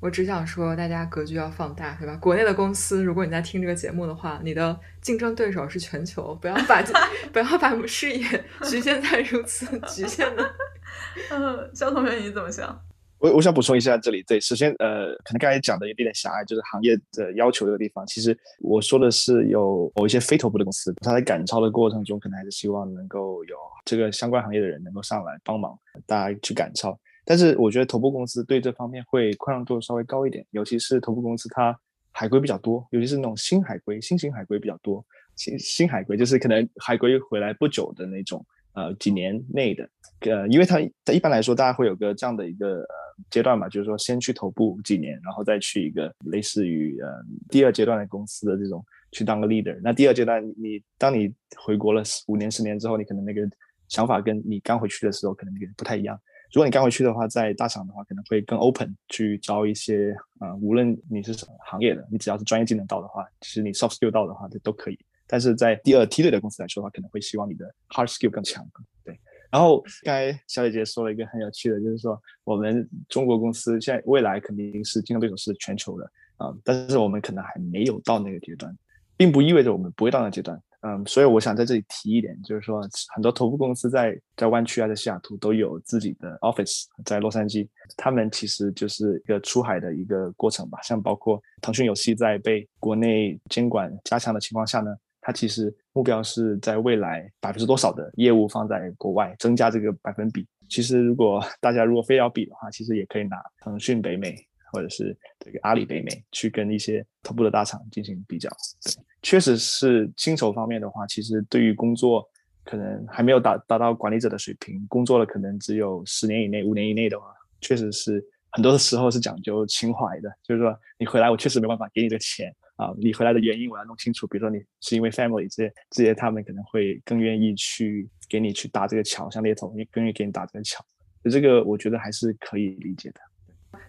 我只想说，大家格局要放大，对吧？国内的公司，如果你在听这个节目的话，你的竞争对手是全球，不要把 (laughs) 不要把视野 (laughs) 局限在如此局限的。(laughs) 嗯，肖同学你怎么想？我我想补充一下，这里对，首先呃，可能刚才讲的有点点狭隘，就是行业的要求这个地方。其实我说的是有某一些非头部的公司，他在赶超的过程中，可能还是希望能够有这个相关行业的人能够上来帮忙，大家去赶超。但是我觉得头部公司对这方面会宽容度稍微高一点，尤其是头部公司它海归比较多，尤其是那种新海归、新型海归比较多。新新海归就是可能海归回来不久的那种。呃，几年内的，呃，因为他他一般来说，大家会有个这样的一个呃阶段嘛，就是说先去头部几年，然后再去一个类似于呃第二阶段的公司的这种去当个 leader。那第二阶段，你当你回国了五年十年之后，你可能那个想法跟你刚回去的时候可能不太一样。如果你刚回去的话，在大厂的话，可能会更 open 去招一些啊，无论你是什么行业的，你只要是专业技能到的话，其实你 soft skill 到的话，这都可以。但是在第二梯队的公司来说的话，可能会希望你的 hard skill 更强，对。然后刚才小姐姐说了一个很有趣的，就是说我们中国公司现在未来肯定是竞争对手是全球的啊，但是我们可能还没有到那个阶段，并不意味着我们不会到那个阶段。嗯，所以我想在这里提一点，就是说很多头部公司在在湾区啊，在西雅图都有自己的 office，在洛杉矶，他们其实就是一个出海的一个过程吧。像包括腾讯游戏在被国内监管加强的情况下呢。它其实目标是在未来百分之多少的业务放在国外，增加这个百分比。其实如果 (laughs) 大家如果非要比的话，其实也可以拿腾讯北美或者是这个阿里北美去跟一些头部的大厂进行比较。对，确实是薪酬方面的话，其实对于工作可能还没有达达到管理者的水平，工作了可能只有十年以内、五年以内的话，确实是很多的时候是讲究情怀的，就是说你回来，我确实没办法给你这个钱。啊，你回来的原因我要弄清楚。比如说你是因为 family 这些这些，他们可能会更愿意去给你去搭这个桥，像猎头，也更愿意给你搭这个桥。这个我觉得还是可以理解的。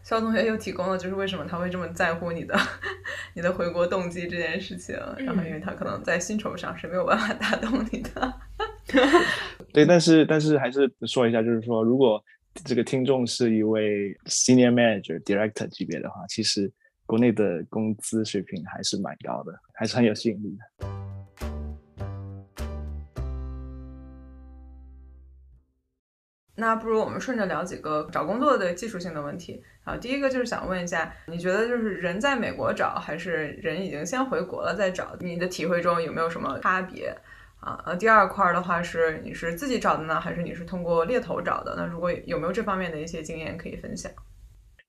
肖同学又提供了，就是为什么他会这么在乎你的 (laughs) 你的回国动机这件事情。然后，因为他可能在薪酬上是没有办法打动你的。(laughs) 对，但是但是还是说一下，就是说，如果这个听众是一位 senior manager、director 级别的话，其实。国内的工资水平还是蛮高的，还是很有吸引力的。那不如我们顺着聊几个找工作的技术性的问题啊。第一个就是想问一下，你觉得就是人在美国找，还是人已经先回国了再找？你的体会中有没有什么差别啊？呃，第二块的话是你是自己找的呢，还是你是通过猎头找的？那如果有没有这方面的一些经验可以分享？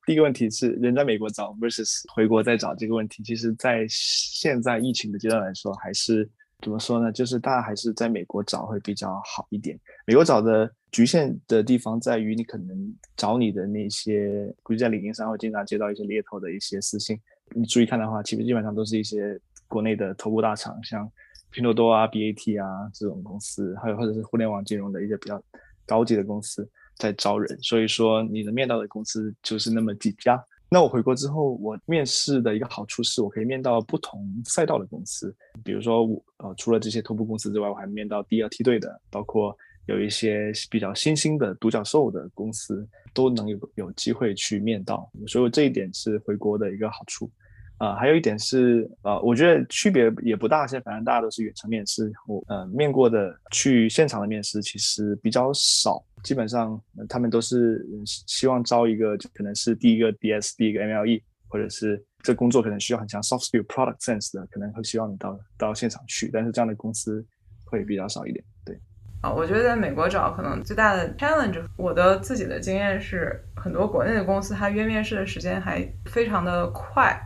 第一个问题是人在美国找 versus 回国再找这个问题，其实，在现在疫情的阶段来说，还是怎么说呢？就是大家还是在美国找会比较好一点。美国找的局限的地方在于，你可能找你的那些，估计在领英上会经常接到一些猎头的一些私信。你注意看的话，其实基本上都是一些国内的头部大厂，像拼多多啊、BAT 啊这种公司，还有或者是互联网金融的一些比较高级的公司。在招人，所以说你能面到的公司就是那么几家，那我回国之后，我面试的一个好处是我可以面到不同赛道的公司，比如说我呃除了这些头部公司之外，我还面到第二梯队的，包括有一些比较新兴的独角兽的公司都能有有机会去面到，所以这一点是回国的一个好处。啊，还有一点是，呃，我觉得区别也不大，现在反正大家都是远程面试，我呃面过的去现场的面试其实比较少，基本上他们都是希望招一个就可能是第一个 DS，第一个 MLE，或者是这工作可能需要很强 soft skill product sense 的，可能会希望你到到现场去，但是这样的公司会比较少一点。对，啊，我觉得在美国找可能最大的 challenge，我的自己的经验是，很多国内的公司它约面试的时间还非常的快。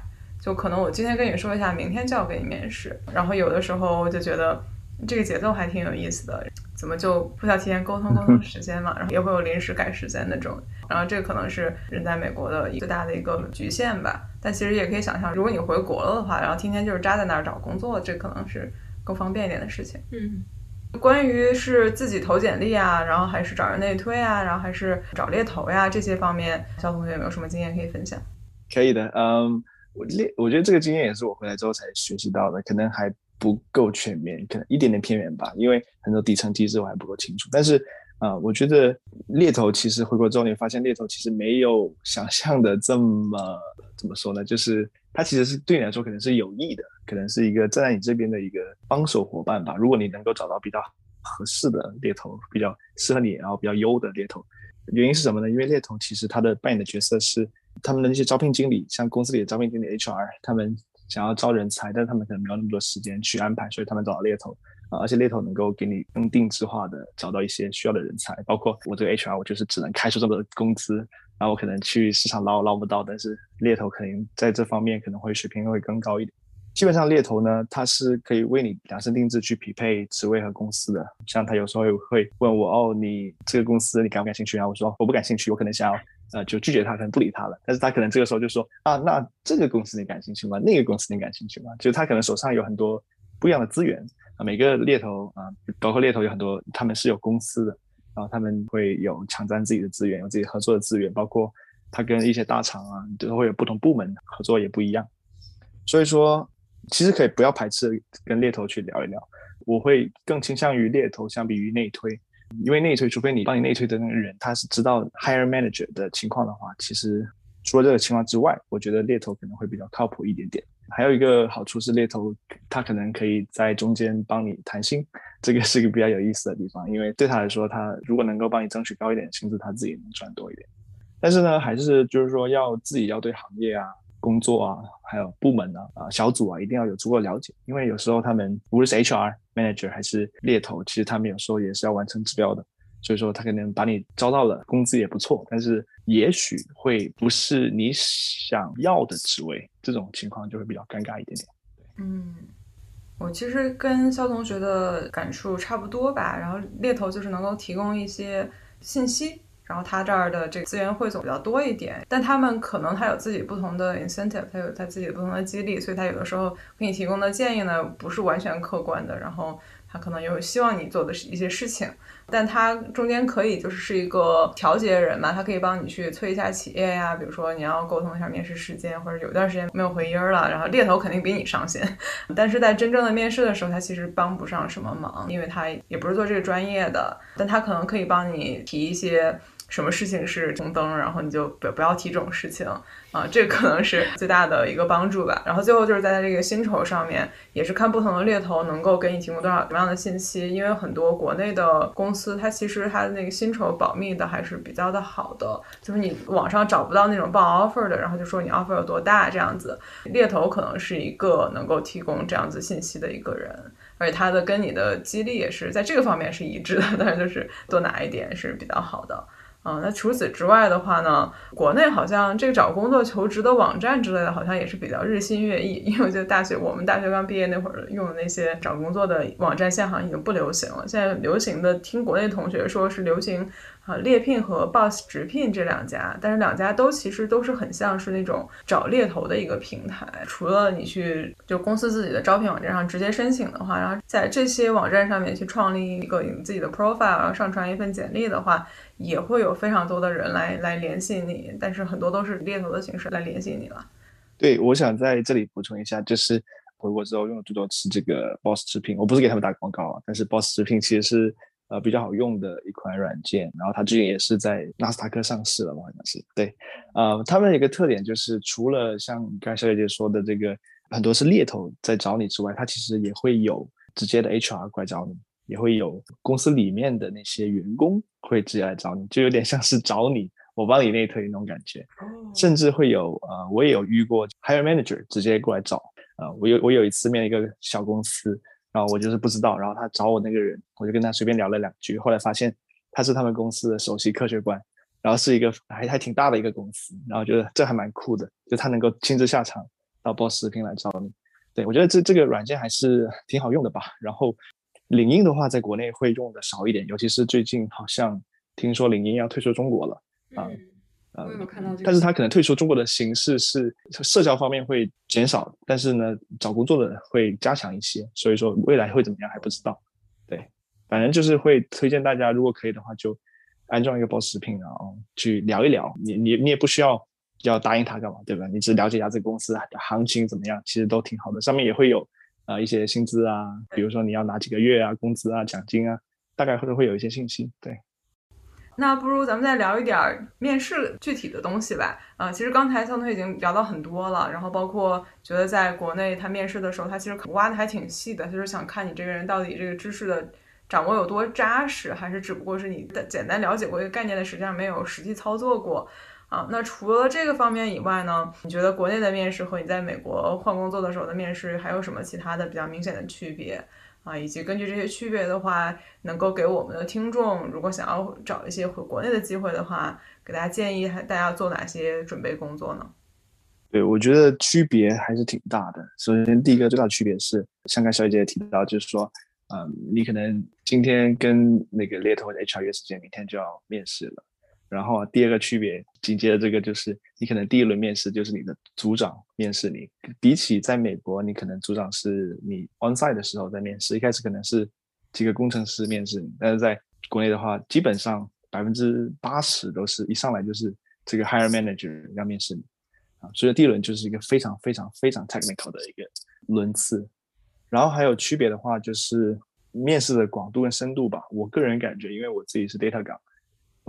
就可能我今天跟你说一下，明天就要给你面试，然后有的时候我就觉得这个节奏还挺有意思的，怎么就不需要提前沟通沟通时间嘛？然后也会有临时改时间那种，然后这个可能是人在美国的一个大的一个局限吧。但其实也可以想象，如果你回国了的话，然后天天就是扎在那儿找工作，这可能是更方便一点的事情。嗯，关于是自己投简历啊，然后还是找人内推啊，然后还是找猎头呀这些方面，肖同学有没有什么经验可以分享？可以的，嗯。我猎，我觉得这个经验也是我回来之后才学习到的，可能还不够全面，可能一点点偏远吧，因为很多底层机制我还不够清楚。但是啊，我觉得猎头其实回国之后，你发现猎头其实没有 (laughs) 想象的这么怎么说呢？就是它其实是对你来说可能是有益的，可能是一个站在你这边的一个帮手伙伴吧。如果你能够找到比较合适的猎头，比较适合你，然后比较优的猎头，原因是什么呢？因为猎头其实他的扮演的角色是。他们的那些招聘经理，像公司里的招聘经理 HR，他们想要招人才，但是他们可能没有那么多时间去安排，所以他们找到猎头啊，而且猎头能够给你更定制化的找到一些需要的人才。包括我这个 HR，我就是只能开出这么多工资，然后我可能去市场捞捞不到，但是猎头可能在这方面可能会水平会更高一点。基本上猎头呢，他是可以为你量身定制去匹配职位和公司的。像他有时候会问我，哦，你这个公司你感不感兴趣啊？我说我不感兴趣，我可能想要。呃，就拒绝他，可能不理他了。但是他可能这个时候就说啊，那这个公司你感兴趣吗？那个公司你感兴趣吗？就他可能手上有很多不一样的资源啊。每个猎头啊，包括猎头有很多，他们是有公司的，然后他们会有抢占自己的资源，有自己合作的资源，包括他跟一些大厂啊，都会有不同部门合作也不一样。所以说，其实可以不要排斥跟猎头去聊一聊。我会更倾向于猎头，相比于内推。因为内推，除非你帮你内推的那个人他是知道 hire manager 的情况的话，其实除了这个情况之外，我觉得猎头可能会比较靠谱一点点。还有一个好处是猎头他可能可以在中间帮你谈薪，这个是一个比较有意思的地方。因为对他来说，他如果能够帮你争取高一点的薪资，他自己能赚多一点。但是呢，还是就是说要自己要对行业啊。工作啊，还有部门啊，啊小组啊，一定要有足够了解，因为有时候他们无论是 HR manager 还是猎头，其实他们有时候也是要完成指标的，所以说他可能把你招到了，工资也不错，但是也许会不是你想要的职位，这种情况就会比较尴尬一点点。嗯，我其实跟肖同学的感触差不多吧，然后猎头就是能够提供一些信息。然后他这儿的这个资源汇总比较多一点，但他们可能他有自己不同的 incentive，他有他自己的不同的激励，所以他有的时候给你提供的建议呢不是完全客观的。然后。他可能有希望你做的是一些事情，但他中间可以就是是一个调节人嘛，他可以帮你去催一下企业呀，比如说你要沟通一下面试时间，或者有一段时间没有回音了，然后猎头肯定比你上心，(laughs) 但是在真正的面试的时候，他其实帮不上什么忙，因为他也不是做这个专业的，但他可能可以帮你提一些。什么事情是红灯，然后你就不不要提这种事情啊，这可能是最大的一个帮助吧。然后最后就是在这个薪酬上面，也是看不同的猎头能够给你提供多少什么样的信息。因为很多国内的公司，它其实它的那个薪酬保密的还是比较的好的，就是你网上找不到那种报 offer 的，然后就说你 offer 有多大这样子。猎头可能是一个能够提供这样子信息的一个人，而且他的跟你的激励也是在这个方面是一致的，但是就是多拿一点是比较好的。啊，那除此之外的话呢，国内好像这个找工作求职的网站之类的，好像也是比较日新月异。(laughs) 因为我觉得大学我们大学刚毕业那会儿用的那些找工作的网站，现在好像已经不流行了。现在流行的，听国内同学说是流行。啊，猎聘和 Boss 直聘这两家，但是两家都其实都是很像是那种找猎头的一个平台。除了你去就公司自己的招聘网站上直接申请的话，然后在这些网站上面去创立一个你自己的 profile，然后上传一份简历的话，也会有非常多的人来来联系你，但是很多都是猎头的形式来联系你了。对，我想在这里补充一下，就是回国之后用的最多是这个 Boss 直聘，我不是给他们打广告啊，但是 Boss 直聘其实是。呃，比较好用的一款软件，然后它最近也是在纳斯达克上市了嘛，好像是对。呃，他们一个特点就是，除了像刚才小姐姐说的这个很多是猎头在找你之外，它其实也会有直接的 HR 过来找你，也会有公司里面的那些员工会直接来找你，就有点像是找你，我帮你内推那种感觉。甚至会有呃，我也有遇过 hire manager 直接过来找。呃，我有我有一次面一个小公司。然后我就是不知道，然后他找我那个人，我就跟他随便聊了两句，后来发现他是他们公司的首席科学官，然后是一个还还挺大的一个公司，然后觉得这还蛮酷的，就他能够亲自下场到 Boss 视频来找你，对我觉得这这个软件还是挺好用的吧。然后领英的话，在国内会用的少一点，尤其是最近好像听说领英要退出中国了啊。我有没有看到这个？但是他可能退出中国的形式是社交方面会减少，但是呢，找工作的会加强一些。所以说未来会怎么样还不知道。对，反正就是会推荐大家，如果可以的话，就安装一个 Boss 视频，然后去聊一聊。你你你也不需要要答应他干嘛，对吧？你只了解一下这个公司的行情怎么样，其实都挺好的。上面也会有啊一些薪资啊，比如说你要拿几个月啊，工资啊，奖金啊，大概会会有一些信息。对。那不如咱们再聊一点面试具体的东西吧。啊，其实刚才桑推已经聊到很多了，然后包括觉得在国内他面试的时候，他其实挖的还挺细的，就是想看你这个人到底这个知识的掌握有多扎实，还是只不过是你的简单了解过一个概念的，实际上没有实际操作过。啊，那除了这个方面以外呢，你觉得国内的面试和你在美国换工作的时候的面试还有什么其他的比较明显的区别？啊，以及根据这些区别的话，能够给我们的听众，如果想要找一些回国内的机会的话，给大家建议大家做哪些准备工作呢？对，我觉得区别还是挺大的。首先，第一个最大的区别是，像刚小姐姐提到，就是说，嗯，你可能今天跟那个猎头或者 HR 约时间，明天就要面试了。然后第二个区别，紧接着这个就是，你可能第一轮面试就是你的组长面试你，比起在美国，你可能组长是你 onsite 的时候在面试，一开始可能是几个工程师面试你，但是在国内的话，基本上百分之八十都是一上来就是这个 hire manager 要面试你，啊，所以第一轮就是一个非常非常非常 technical 的一个轮次，然后还有区别的话就是面试的广度跟深度吧，我个人感觉，因为我自己是 data 岗。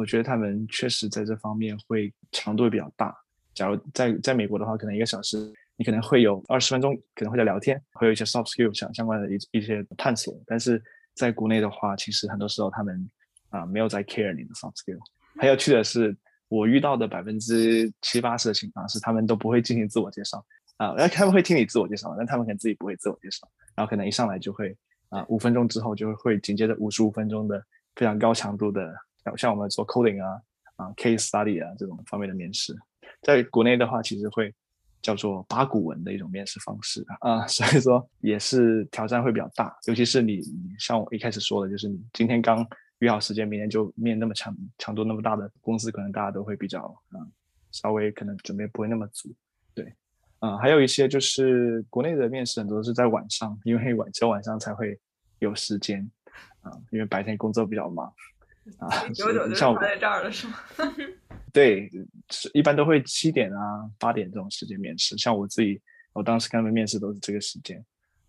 我觉得他们确实在这方面会强度会比较大。假如在在美国的话，可能一个小时你可能会有二十分钟可能会在聊天，会有一些 soft skill 相相关的一一些探索。但是在国内的话，其实很多时候他们啊没有在 care 你的 soft skill。很有趣的是，我遇到的百分之七八十的情况是，他们都不会进行自我介绍啊，那他们会听你自我介绍，但他们可能自己不会自我介绍，然后可能一上来就会啊五分钟之后就会紧接着五十五分钟的非常高强度的。像我们做 coding 啊啊 case study 啊这种方面的面试，在国内的话，其实会叫做八股文的一种面试方式啊，(laughs) 所以说也是挑战会比较大。尤其是你，像我一开始说的，就是你今天刚约好时间，明天就面那么强强度那么大的公司，可能大家都会比较啊，稍微可能准备不会那么足。对，啊，还有一些就是国内的面试很多是在晚上，因为晚只有晚上才会有时间啊，因为白天工作比较忙。啊，九九就放在这儿了是吗？(laughs) 对，一般都会七点啊、八点这种时间面试。像我自己，我当时跟他们面试都是这个时间。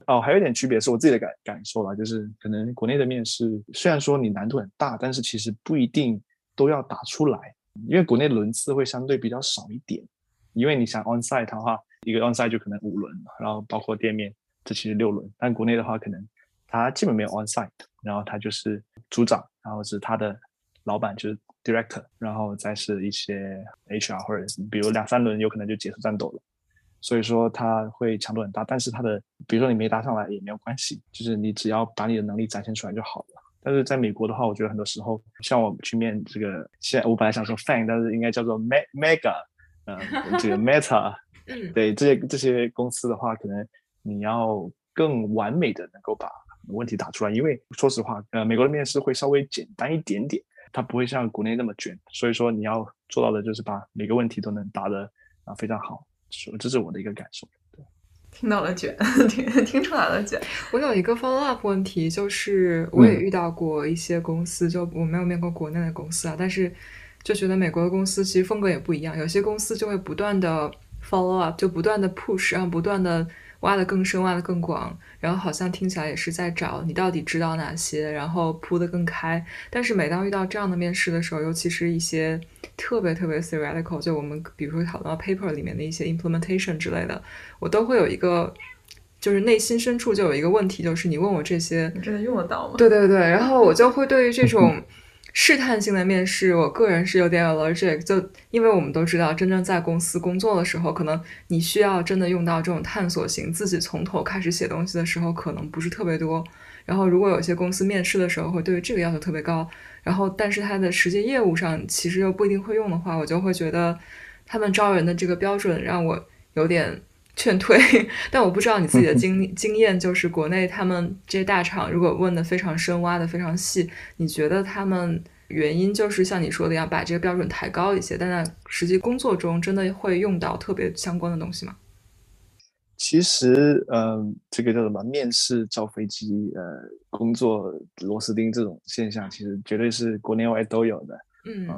哦，还有一点区别是我自己的感感受啦，就是可能国内的面试虽然说你难度很大，但是其实不一定都要打出来，因为国内轮次会相对比较少一点。因为你想 onsite 的话，一个 onsite 就可能五轮，然后包括店面，这其实六轮。但国内的话，可能它基本没有 onsite，然后他就是组长。然后是他的老板，就是 director，然后再是一些 HR 或者是比如两三轮有可能就结束战斗了，所以说他会强度很大。但是他的，比如说你没搭上来也没有关系，就是你只要把你的能力展现出来就好了。但是在美国的话，我觉得很多时候像我去面这个，现在我本来想说 fan，但是应该叫做 mega，嗯，这个 meta，(laughs) 对这些这些公司的话，可能你要更完美的能够把。问题打出来，因为说实话，呃，美国的面试会稍微简单一点点，它不会像国内那么卷，所以说你要做到的就是把每个问题都能答得啊非常好，说这是我的一个感受。听到了卷，(laughs) 听听出来了卷。我有一个 follow up 问题，就是我也遇到过一些公司，就我没有面过国内的公司啊，但是就觉得美国的公司其实风格也不一样，有些公司就会不断的 follow up，就不断的 push，然后不断的。挖的更深，挖的更广，然后好像听起来也是在找你到底知道哪些，然后铺得更开。但是每当遇到这样的面试的时候，尤其是一些特别特别 theoretical，就我们比如说讨论到 paper 里面的一些 implementation 之类的，我都会有一个，就是内心深处就有一个问题，就是你问我这些，你真的用得到吗？对对对，然后我就会对于这种。(laughs) 试探性的面试，我个人是有点 allergic，就因为我们都知道，真正在公司工作的时候，可能你需要真的用到这种探索型，自己从头开始写东西的时候，可能不是特别多。然后，如果有些公司面试的时候会对于这个要求特别高，然后但是他的实际业务上其实又不一定会用的话，我就会觉得他们招人的这个标准让我有点劝退。(laughs) 但我不知道你自己的经经验，就是国内他们这些大厂如果问的非常深，挖的非常细，你觉得他们？原因就是像你说的一样，把这个标准抬高一些，但在实际工作中，真的会用到特别相关的东西吗？其实，嗯，这个叫什么？面试造飞机，呃，工作螺丝钉这种现象，其实绝对是国内外都有的。嗯，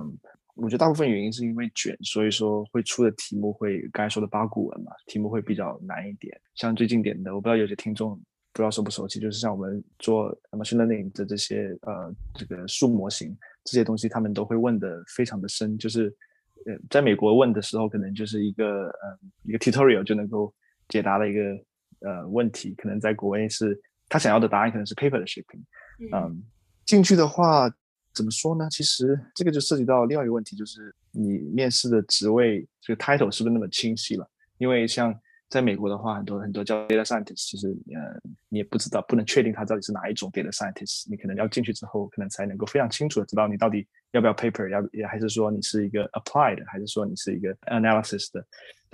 我觉得大部分原因是因为卷，所以说会出的题目会刚才说的八股文嘛，题目会比较难一点。像最经典的，我不知道有些听众不知道熟不熟悉，就是像我们做 machine learning 的这些呃这个数模型。这些东西他们都会问的非常的深，就是，呃，在美国问的时候，可能就是一个呃一个 tutorial 就能够解答的一个呃问题，可能在国内是他想要的答案可能是 paper 的水平，嗯，进去的话怎么说呢？其实这个就涉及到另外一个问题，就是你面试的职位这个 title 是不是那么清晰了？因为像。在美国的话，很多很多叫 data scientist，其实呃你也不知道，不能确定他到底是哪一种 data scientist。你可能要进去之后，可能才能够非常清楚的知道你到底要不要 paper，要也还是说你是一个 applied，还是说你是一个 analysis 的。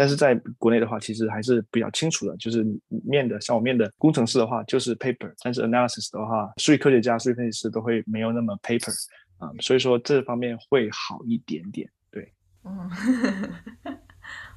但是在国内的话，其实还是比较清楚的，就是面的像我面的工程师的话就是 paper，但是 analysis 的话，数据科学家、数据分析师都会没有那么 paper 啊，所以说这方面会好一点点。对，嗯。(laughs)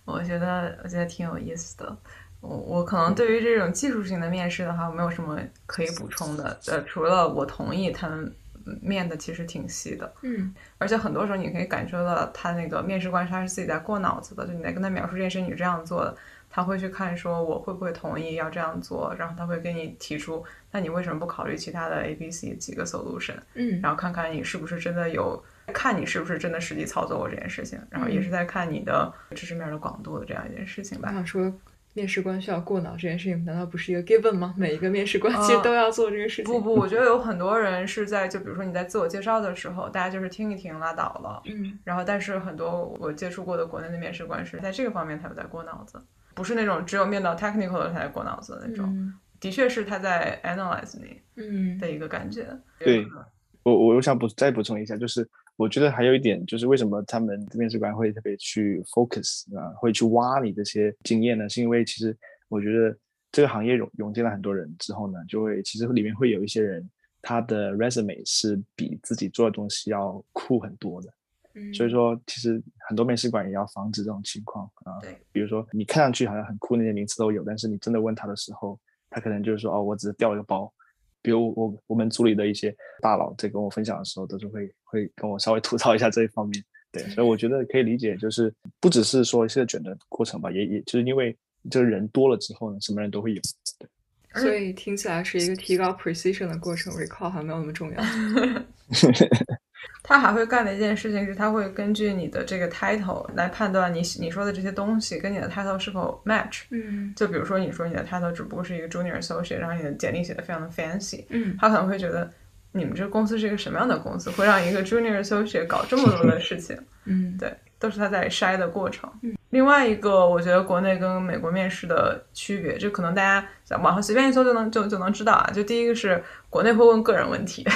我觉得我觉得挺有意思的。我我可能对于这种技术性的面试的话，没有什么可以补充的。呃，除了我同意他们面的其实挺细的。嗯。而且很多时候你可以感受到他那个面试官他是自己在过脑子的。就你在跟他描述这件事，你是这样做的，他会去看说我会不会同意要这样做，然后他会给你提出，那你为什么不考虑其他的 A、B、C 几个 solution？嗯。然后看看你是不是真的有。看你是不是真的实际操作过这件事情，然后也是在看你的知识面的广度的这样一件事情吧。我想说，面试官需要过脑这件事情，难道不是一个 given 吗？每一个面试官其实都要做这个事情。不不，我觉得有很多人是在，就比如说你在自我介绍的时候，大家就是听一听拉倒了。嗯。然后，但是很多我接触过的国内的面试官是在这个方面他有在过脑子，不是那种只有面到 technical 的才过脑子的那种。的确是他在 analyze 你，嗯的一个感觉。对，我我我想补再补充一下，就是。我觉得还有一点就是，为什么他们面试官会特别去 focus 啊，会去挖你这些经验呢？是因为其实我觉得这个行业涌涌进了很多人之后呢，就会其实里面会有一些人，他的 resume 是比自己做的东西要酷很多的。嗯，所以说其实很多面试官也要防止这种情况啊。对，比如说你看上去好像很酷，那些名词都有，但是你真的问他的时候，他可能就是说哦，我只是掉了个包。比如我我们组里的一些大佬在跟我分享的时候，都是会会跟我稍微吐槽一下这一方面。对，所以我觉得可以理解，就是不只是说现在卷的过程吧，也也就是因为这个人多了之后呢，什么人都会有。对，所以听起来是一个提高 precision 的过程，recall 还没有那么重要。(laughs) 他还会干的一件事情是，他会根据你的这个 title 来判断你你说的这些东西跟你的 title 是否 match。嗯，就比如说你说你的 title 只不过是一个 junior associate，然后你的简历写的非常的 fancy，嗯，他可能会觉得你们这个公司是一个什么样的公司，会让一个 junior associate 搞这么多的事情。(laughs) 嗯，对。都是他在筛的过程。嗯，另外一个，我觉得国内跟美国面试的区别，就可能大家在网上随便一搜就能就就能知道啊。就第一个是国内会问个人问题，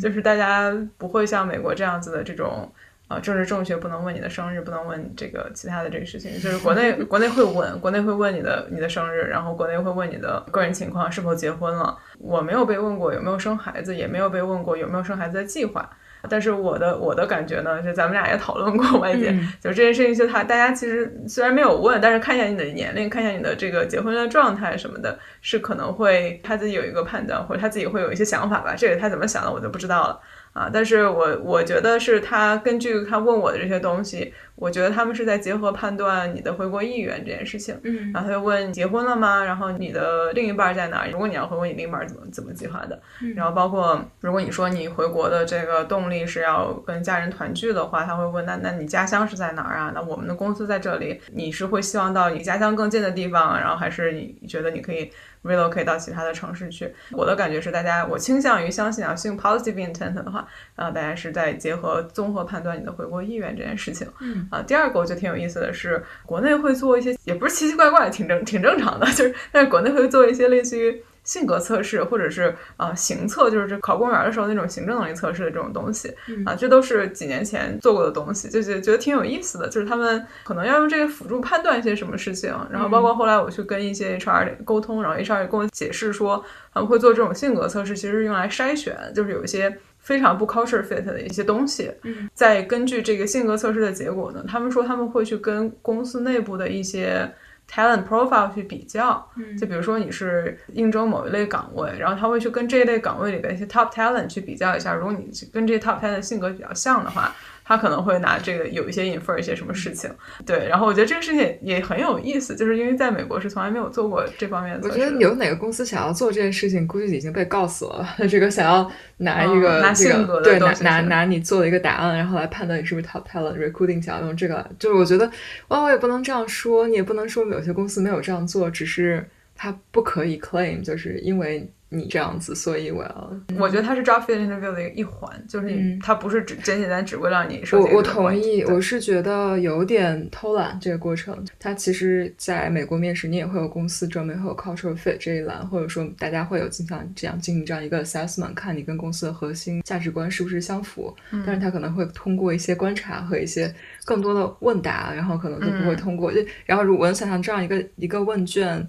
就是大家不会像美国这样子的这种呃政治正确，不能问你的生日，不能问这个其他的这个事情。就是国内 (laughs) 国内会问，国内会问你的你的生日，然后国内会问你的个人情况，是否结婚了。我没有被问过有没有生孩子，也没有被问过有没有生孩子的计划。但是我的我的感觉呢，就咱们俩也讨论过外界，嗯就这件事情，就他大家其实虽然没有问，但是看一下你的年龄，看一下你的这个结婚的状态什么的，是可能会他自己有一个判断，或者他自己会有一些想法吧。这个他怎么想的我就不知道了啊。但是我我觉得是他根据他问我的这些东西，我觉得他们是在结合判断你的回国意愿这件事情。嗯然后他就问你结婚了吗？然后你的另一半在哪儿？如果你要回国，你另一半怎么怎么计划的？嗯然后包括如果你说你回国的这个动力是要跟家人团聚的话，他会问那那你家乡是在哪儿啊？那我们的公司在这里，你是会希望到你家乡更近的地方，然后还是你觉得你可以 relocate 到其他的城市去？我的感觉是，大家我倾向于相信啊，信 positive intent 的话，啊，大家是在结合综合判断你的回国意愿这件事情。嗯啊，第二个我觉得挺有意思的是，国内会做一些也不是奇奇怪怪，挺正挺正常的，(laughs) 就是但是国内会做一些类似于性格测试或者是啊行测，就是这考公务员的时候那种行政能力测试的这种东西嗯。啊，这都是几年前做过的东西，就是觉得挺有意思的，就是他们可能要用这个辅助判断一些什么事情，然后包括后来我去跟一些 HR 沟通，然后 HR 也跟我解释说，他们会做这种性格测试，其实是用来筛选，就是有一些。非常不 culture fit 的一些东西，嗯。再根据这个性格测试的结果呢，他们说他们会去跟公司内部的一些 talent profile 去比较，嗯。就比如说你是应征某一类岗位，然后他会去跟这一类岗位里的一些 top talent 去比较一下，如果你跟这些 top talent 性格比较像的话，他可能会拿这个有一些 infer 一些什么事情。对，然后我觉得这个事情也也很有意思，就是因为在美国是从来没有做过这方面的。我觉得有哪个公司想要做这件事情，估计已经被告死了。这个想要拿一个、嗯拿这个性格的对拿拿拿你做的一个答案，然后来判断你是不是 top talent recruiting，想要用这个，就是我觉得，哇，我也不能这样说，你也不能说有些公司没有这样做，只是他不可以 claim，就是因为你这样子，所以我要。我觉得它是 job fit interview 的一环，就是你嗯它不是只简简单只为了让你说我我同意，我是觉得有点偷懒这个过程。它其实在美国面试，你也会有公司专门会有 cultural fit 这一栏，或者说大家会有经常这样进行这样一个 assessment，看你跟公司的核心价值观是不是相符。嗯但是他可能会通过一些观察和一些更多的问答，然后可能就不会嗯通过。就然后如果想象这样一个一个问卷。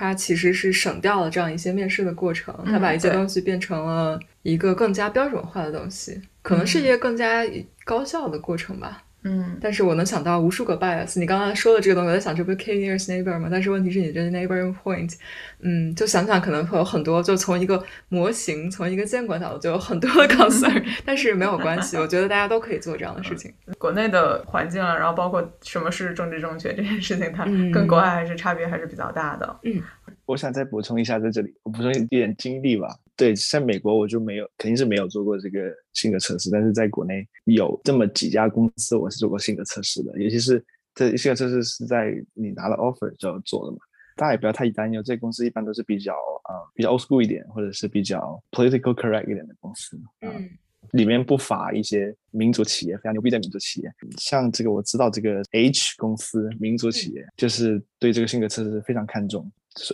它其实是省掉了这样一些面试的过程，它把一些东西变成了一个更加标准化的东西，可能是一个更加高效的过程吧。嗯但是我能想到无数个 bias。你刚刚说的这个东西，我在想这不是 K nearest neighbor 吗？但是问题是你这 neighboring point，嗯，就想想可能会有很多，就从一个模型，从一个监管角度就有很多的 (laughs) concern，(laughs) 但是没有关系，我觉得大家都可以做这样的事情。国内的环境啊，然后包括什么是政治正确这件事情，它嗯跟国外还是差别还是比较大的。嗯我想再补充一下，在这里我补充一点经历吧。对，在美国我就没有，肯定是没有做过这个性格测试，但是在国内有这么几家公司我是做过性格测试的，尤其是这性格测试是在你拿了 offer 就要做的嘛。大家也不要太担忧，这些公司一般都是比较呃比较 old school 一点，或者是比较 political correct 一点的公司。啊嗯里面不乏一些民族企业，非常牛逼的民族企业。像这个我知道，这个 H 公司民族企业就是对这个性格测试非常看重。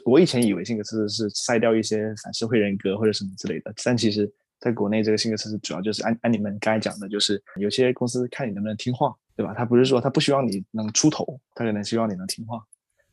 我以前以为性格测试是筛掉一些反社会人格或者什么之类的，但其实在国内这个性格测试主要就是按按你们刚才讲的，就是有些公司看你能不能听话，对吧？他不是说他不希望你能出头，他可能希望你能听话。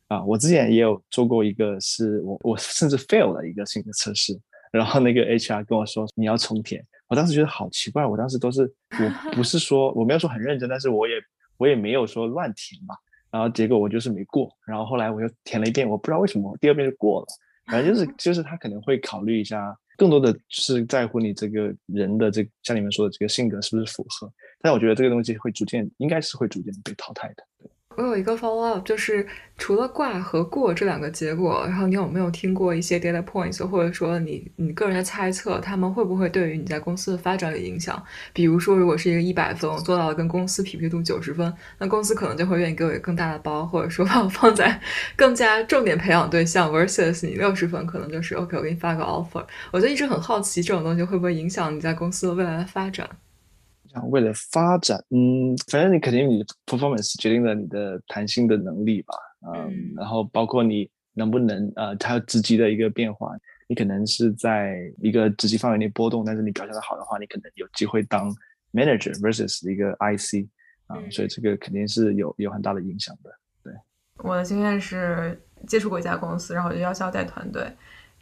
啊，我之前也有做过一个，是我我甚至 fail 了一个性格测试，然后那个 HR 跟我说你要重填，我当时觉得好奇怪，我当时都是我不是说我没有说很认真，但是我也我也没有说乱填吧，然后结果我就是没过，然后后来我又填了一遍，我不知道为什么第二遍就过了，反正就是就是他可能会考虑一下，更多的是在乎你这个人的这像你们说的这个性格是不是符合，但我觉得这个东西会逐渐应该是会逐渐被淘汰的。我有一个 follow up，就是除了挂和过这两个结果，然后你有没有听过一些 data points，或者说你你个人的猜测，他们会不会对于你在公司的发展有影响？比如说，如果是一个一百分，我做到了跟公司匹配度九十分，那公司可能就会愿意给我一个更大的包，或者说把我放在 (laughs) 更加重点培养对象，versus 你六十分，可能就是 OK，我给你发个 offer。我就一直很好奇，这种东西会不会影响你在公司的未来的发展？像为了发展，嗯，反正你肯定你的 performance 决定了你的弹性的能力吧，嗯，嗯然后包括你能不能呃，它有职级的一个变化，你可能是在一个职级范围内波动，但是你表现的好的话，你可能有机会当 manager versus 一个 IC 啊、嗯所以这个肯定是有有很大的影响的。对我的经验是接触过一家公司，然后我就要求要带团队，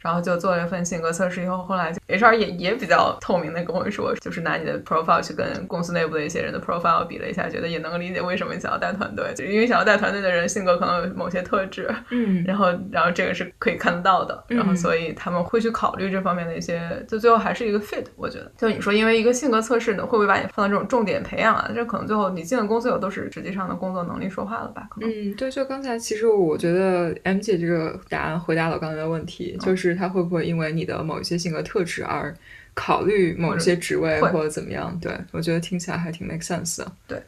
然后就做了一份性格测试以后，后来 HR 也也比较透明的跟我说，就是拿你的 profile 去跟公司内部的一些人的 profile 比了一下，觉得也能理解为什么你想要带团队，就因为想要带团队的人性格可能有某些特质，嗯，然后然后这个是可以看得到的，然后所以他们会去考虑这方面的一些，就最后还是一个 fit，我觉得，就你说因为一个性格测试呢，会不会把你放到这种重点培养啊？这可能最后你进了公司以后都是实际上的工作能力说话了吧？可能，嗯，对，就刚才其实我觉得 M 姐这个答案回答了刚才的问题，就是他会不会因为你的某一些性格特质而考虑某一些职位或者怎么样？对我觉得听起来还挺 make sense 的。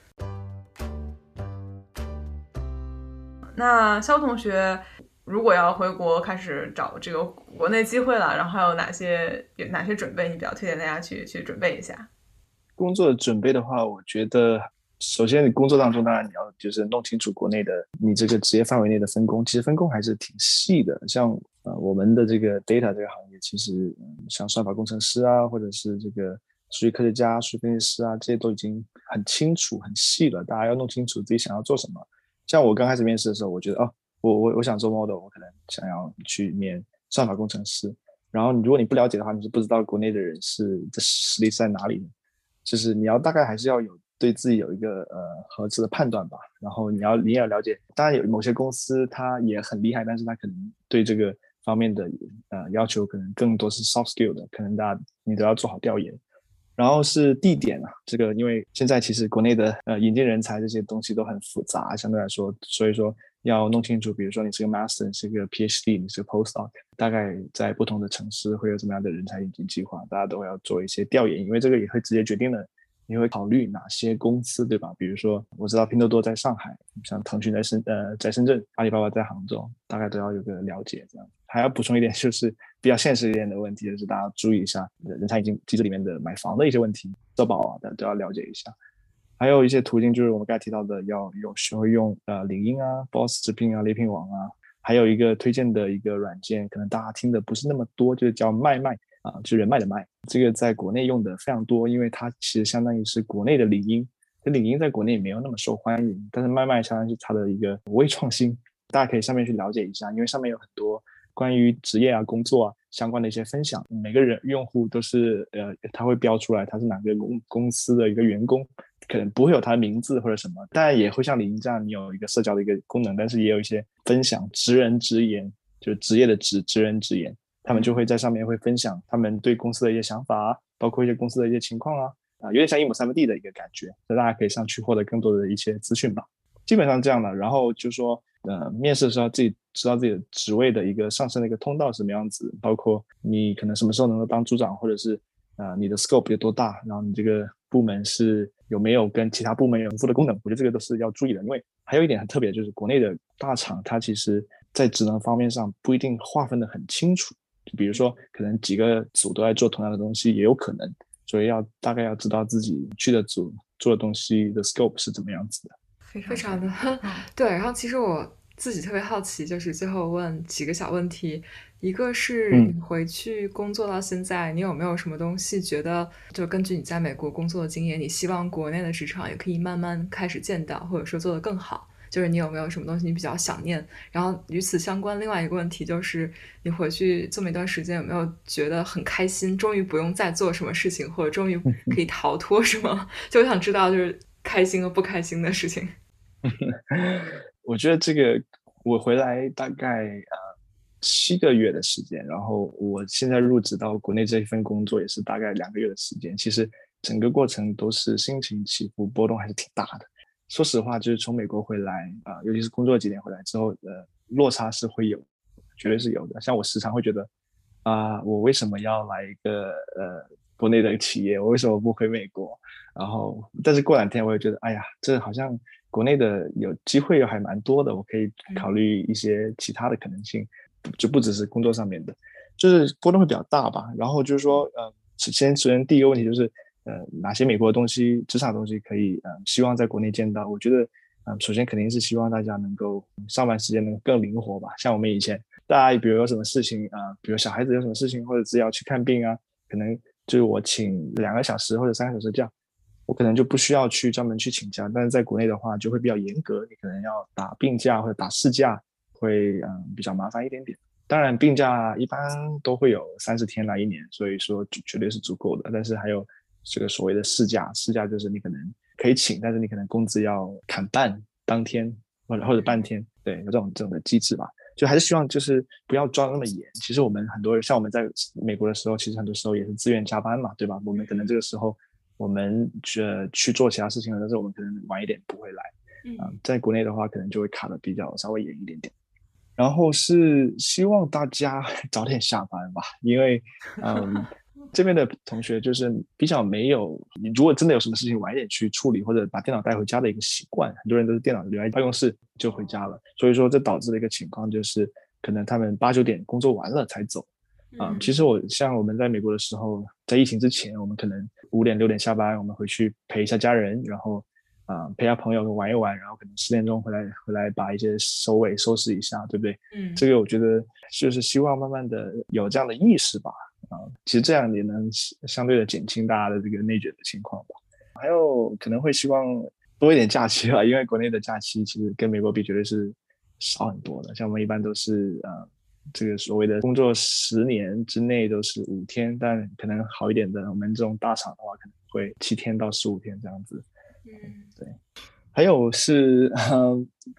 那肖同学如果要回国开始找这个国内机会了，然后还有哪些有哪些准备，你比较推荐大家去去准备一下？工作准备的话，我觉得首先你工作当中，当然你要就是弄清楚国内的你这个职业范围内的分工，其实分工还是挺细的。像呃我们的这个 data 这个行业，其实、嗯、像算法工程师啊，或者是这个数据科学家、数据分析师啊，这些都已经很清楚、很细了。大家要弄清楚自己想要做什么。像我刚开始面试的时候，我觉得哦，我我我想做 model，我可能想要去面算法工程师。然后你如果你不了解的话，你是不知道国内的人是的实力是在哪里的。就是你要大概还是要有对自己有一个呃合适的判断吧。然后你要你也要了解，当然有某些公司它也很厉害，但是它可能对这个方面的呃要求可能更多是 soft skill 的，可能大家你都要做好调研。然后是地点啊，这个因为现在其实国内的呃引进人才这些东西都很复杂，相对来说，所以说要弄清楚，比如说你是个 master，你是个 PhD，你是个 postdoc，大概在不同的城市会有怎么样的人才引进计划，大家都要做一些调研，因为这个也会直接决定了你会考虑哪些公司，对吧？比如说我知道拼多多在上海，像腾讯在深呃在深圳，阿里巴巴在杭州，大概都要有个了解这样。还要补充一点，就是比较现实一点的问题，就是大家注意一下人才引进机制里面的买房的一些问题，社保啊，大家都要了解一下。还有一些途径，就是我们刚才提到的，要用学会用呃领英啊、Boss 直聘啊、猎聘网啊，还有一个推荐的一个软件，可能大家听的不是那么多，就是叫麦麦啊，就是人脉的脉，这个在国内用的非常多，因为它其实相当于是国内的领英，这领英在国内也没有那么受欢迎，但是麦麦相当于是它的一个微创新，大家可以上面去了解一下，因为上面有很多。关于职业啊、工作啊相关的一些分享，每个人用户都是呃，他会标出来他是哪个公公司的一个员工，可能不会有他的名字或者什么，但也会像领英这样，你有一个社交的一个功能，但是也有一些分享职人职言，就是职业的职职人职言，他们就会在上面会分享他们对公司的一些想法啊，包括一些公司的一些情况啊，啊，有点像一亩三分地的一个感觉，所以大家可以上去获得更多的一些资讯吧。基本上这样的，然后就说呃，面试的时候自己。知道自己的职位的一个上升的一个通道什么样子，包括你可能什么时候能够当组长，或者是啊你的 scope 有多大，然后你这个部门是有没有跟其他部门有重复的功能，我觉得这个都是要注意的。因为还有一点很特别，就是国内的大厂它其实在职能方面上不一定划分的很清楚，就比如说可能几个组都在做同样的东西也有可能，所以要大概要知道自己去的组做的东西的 scope 是怎么样子的。非常的 (laughs) 对，然后其实我。自己特别好奇，就是最后问几个小问题。一个是你回去工作到现在，你有没有什么东西觉得，就根据你在美国工作的经验，你希望国内的职场也可以慢慢开始见到，或者说做得更好？就是你有没有什么东西你比较想念？然后与此相关，另外一个问题就是，你回去这么一段时间，有没有觉得很开心？终于不用再做什么事情，或者终于可以逃脱什么？(laughs) 就我想知道，就是开心和不开心的事情。(laughs) 我觉得这个我回来大概呃七个月的时间，然后我现在入职到国内这一份工作也是大概两个月的时间。其实整个过程都是心情起伏波动还是挺大的。说实话，就是从美国回来啊，尤其是工作几年回来之后，呃，落差是会有，绝对是有的。像我时常会觉得啊，我为什么要来一个呃国内的企业？我为什么不回美国？然后，但是过两天我也觉得，哎呀，这好像。国内的有机会还蛮多的，我可以考虑一些其他的可能性，就不只是工作上面的，就是波动会比较大吧。然后就是说，呃，先首先第一个问题就是，呃，哪些美国的东西、职场东西可以，呃，希望在国内见到？我觉得，嗯，首先肯定是希望大家能够上班时间能更灵活吧。像我们以前，大家比如有什么事情啊，比如小孩子有什么事情，或者是要去看病啊，可能就是我请两个小时或者三个小时假。我可能就不需要去专门去请假，但是在国内的话就会比较严格，你可能要打病假或者打事假，会嗯比较麻烦一点点。当然病假一般都会有三十天来一年，所以说绝对是足够的。但是还有这个所谓的事假，事假就是你可能可以请，但是你可能工资要砍半，当天或者或者半天，对，有这种这种的机制吧。就还是希望就是不要抓那么严。其实我们很多人像我们在美国的时候，其实很多时候也是自愿加班嘛，对吧？我们可能这个时候我们去去做其他事情了，但是我们可能晚一点不会来。嗯，在国内的话，可能就会卡的比较稍微严一点点。然后是希望大家 (laughs) 早点下班吧，因为嗯，(laughs) 这边的同学就是比较没有，你如果真的有什么事情晚一点去处理，或者把电脑带回家的一个习惯，很多人都是电脑留在办公室就回家了，所以说这导致的一个情况就是，可能他们八九点工作完了才走。啊，其实我像我们在美国的时候，在疫情之前，我们可能五点六点下班，我们回去陪一下家人，然后。啊，陪下朋友玩一玩，然后可能十点钟回来，回来把一些收尾收拾一下，对不对？嗯，这个我觉得就是希望慢慢的有这样的意识吧。啊，其实这样也能相对的减轻大家的这个内卷的情况吧。还有可能会希望多一点假期吧，因为国内的假期其实跟美国比绝对是少很多的。像我们一般都是呃，这个所谓的工作十年之内都是五天，但可能好一点的，我们这种大厂的话可能会七天到十五天这样子。嗯，对，还有是，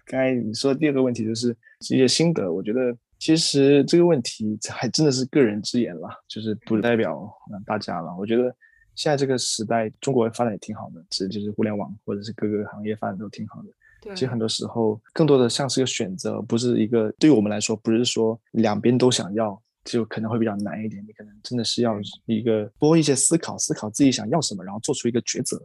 刚才你说的第二个问题就是一些心得，我觉得其实这个问题还真的是个人之言了，就是不代表大家了。我觉得现在这个时代，中国发展也挺好的，其实就是互联网或者是各个行业发展都挺好的。对，其实很多时候更多的像是一个选择，不是一个对于我们来说，不是说两边都想要，就可能会比较难一点。你可能真的是要一个多一些思考，思考自己想要什么，然后做出一个抉择。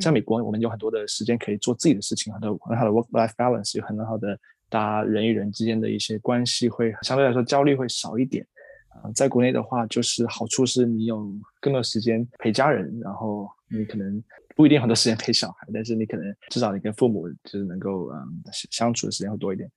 在美国，我们有很多的时间可以做自己的事情，很多很好的 work-life balance，有很好的大家人与人之间的一些关系会相对来说焦虑会少一点。啊，在国内的话，就是好处是你有更多时间陪家人，然后你可能不一定很多时间陪小孩，(laughs) 但是你可能至少你跟父母就是能够嗯相处的时间会多一点。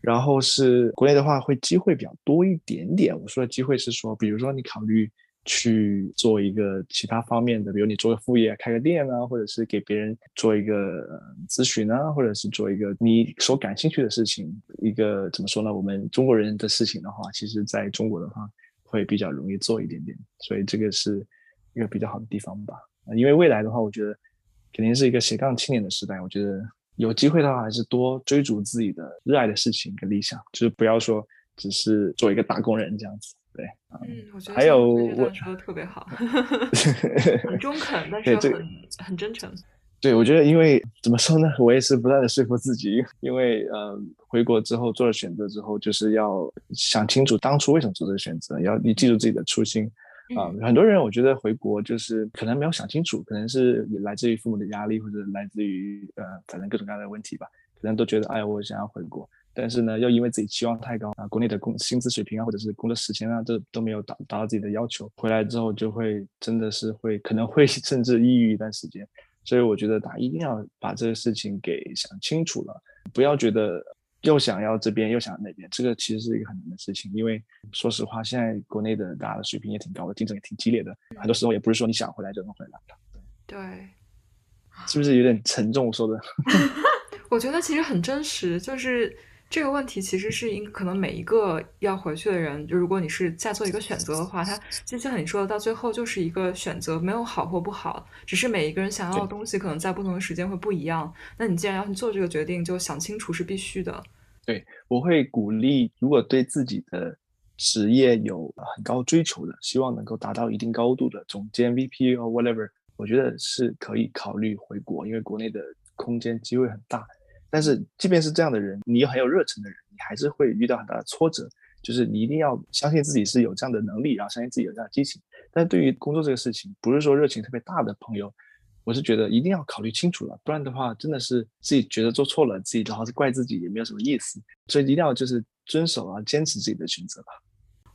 然后是国内的话，会机会比较多一点点。我说的机会是说，比如说你考虑。去做一个其他方面的，比如你做个副业，开个店啊，或者是给别人做一个咨询啊，或者是做一个你所感兴趣的事情。一个怎么说呢？我们中国人的事情的话，其实在中国的话会比较容易做一点点，所以这个是一个比较好的地方吧。因为未来的话，我觉得肯定是一个斜杠青年的时代。我觉得有机会的话，还是多追逐自己的热爱的事情跟理想，就是不要说只是做一个打工人这样子。对，嗯，我觉得还有我说的特别好，(laughs) 很中肯，但 (laughs) 是很很真诚。对，我觉得因为怎么说呢，我也是不断的说服自己，因为呃，回国之后做了选择之后，就是要想清楚当初为什么做这个选择，要你记住自己的初心啊。很多人我觉得回国就是可能没有想清楚，可能是来自于父母的压力，或者来自于呃，反正各种各样的问题吧，可能都觉得哎，我想要回国。但是呢，又因为自己期望太高啊，国内的工薪资水平啊，或者是工作时间啊，这都没有达达到自己的要求，回来之后就会真的是会可能会 (laughs) 甚至抑郁一段时间。所以我觉得大家一定要把这个事情给想清楚了，不要觉得又想要这边又想要那边，这个其实是一个很难的事情。因为说实话，现在国内的大家的水平也挺高的，竞争也挺激烈的，很多时候也不是说你想回来就能回来的。对，是不是有点沉重说的？(laughs) 我觉得其实很真实，就是。这个问题其实是应可能每一个要回去的人，就如果你是在做一个选择的话，它就像你说的，到最后就是一个选择，没有好或不好，只是每一个人想要的东西可能在不同的时间会不一样。那你既然要去做这个决定，就想清楚是必须的。对，我会鼓励，如果对自己的职业有很高追求的，希望能够达到一定高度的总监、VP or whatever，我觉得是可以考虑回国，因为国内的空间机会很大。但是，即便是这样的人，你很有热忱的人，你还是会遇到很大的挫折。就是你一定要相信自己是有这样的能力，然后相信自己有这样的激情。但对于工作这个事情，不是说热情特别大的朋友，我是觉得一定要考虑清楚了，不然的话，真的是自己觉得做错了，自己然后是怪自己，也没有什么意思。所以一定要就是遵守啊，坚持自己的选择吧。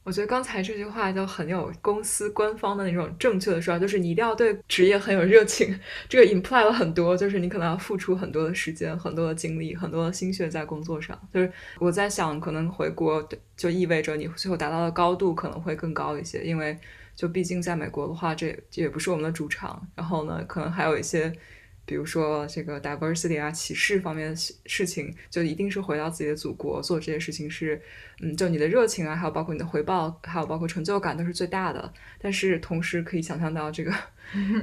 我觉得刚才这句话就很有公司官方的那种正确的说法，就是你一定要对职业很有热情。这个 imply 了很多，就是你可能要付出很多的时间、很多的精力、很多的心血在工作上。就是我在想，可能回国就意味着你最后达到的高度可能会更高一些，因为就毕竟在美国的话，这也不是我们的主场。然后呢，可能还有一些比如说这个 diversity 啊、歧视方面的事情，就一定是回到自己的祖国做这些事情是，嗯，就你的热情啊，还有包括你的回报，还有包括成就感都是最大的。但是同时可以想象到这个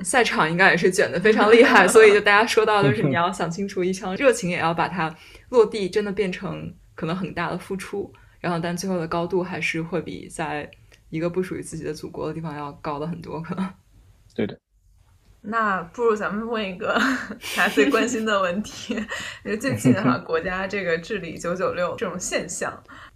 赛场应该也是卷的非常厉害，所以就大家说到就是你要想清楚，一腔热情也要把它落地，真的变成可能很大的付出，然后但最后的高度还是会比在一个不属于自己的祖国的地方要高的很多，可能。对的。那不如咱们问一个 (laughs) 大家最关心的问题，就最近的话，国家这个治理“九九六”这种现象，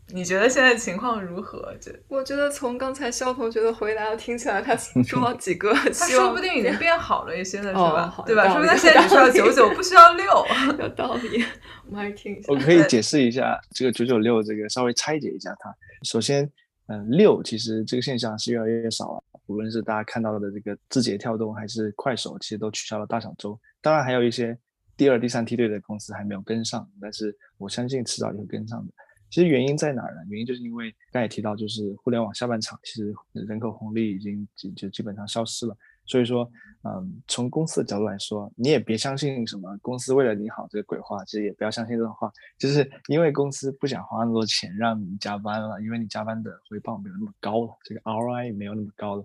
你觉得现在情况如何？就我觉得从刚才肖同学的回答听起来，他 (laughs) 说了几个，他说不定已经变好了一些了，是吧？对吧？说不定他现在只需要九九，不需要六。(laughs) 有道理，我们还是听一下。我可以解释一下这个“九九六”这个，稍微拆解一下它。首先，嗯，六其实这个现象是越来越少了。无论是大家看到的这个字节跳动，还是快手，其实都取消了大小周。当然，还有一些第二、第三梯队的公司还没有跟上，但是我相信迟早也会跟上的。其实原因在哪儿呢？原因就是因为刚才提到，就是互联网下半场，其实人口红利已经就就基本上消失了。所以说，嗯，从公司的角度来说，你也别相信什么公司为了你好这个鬼话，其实也不要相信这种话，就是因为公司不想花那么多钱让你加班了，因为你加班的回报没有那么高了，这个 ROI 没有那么高了。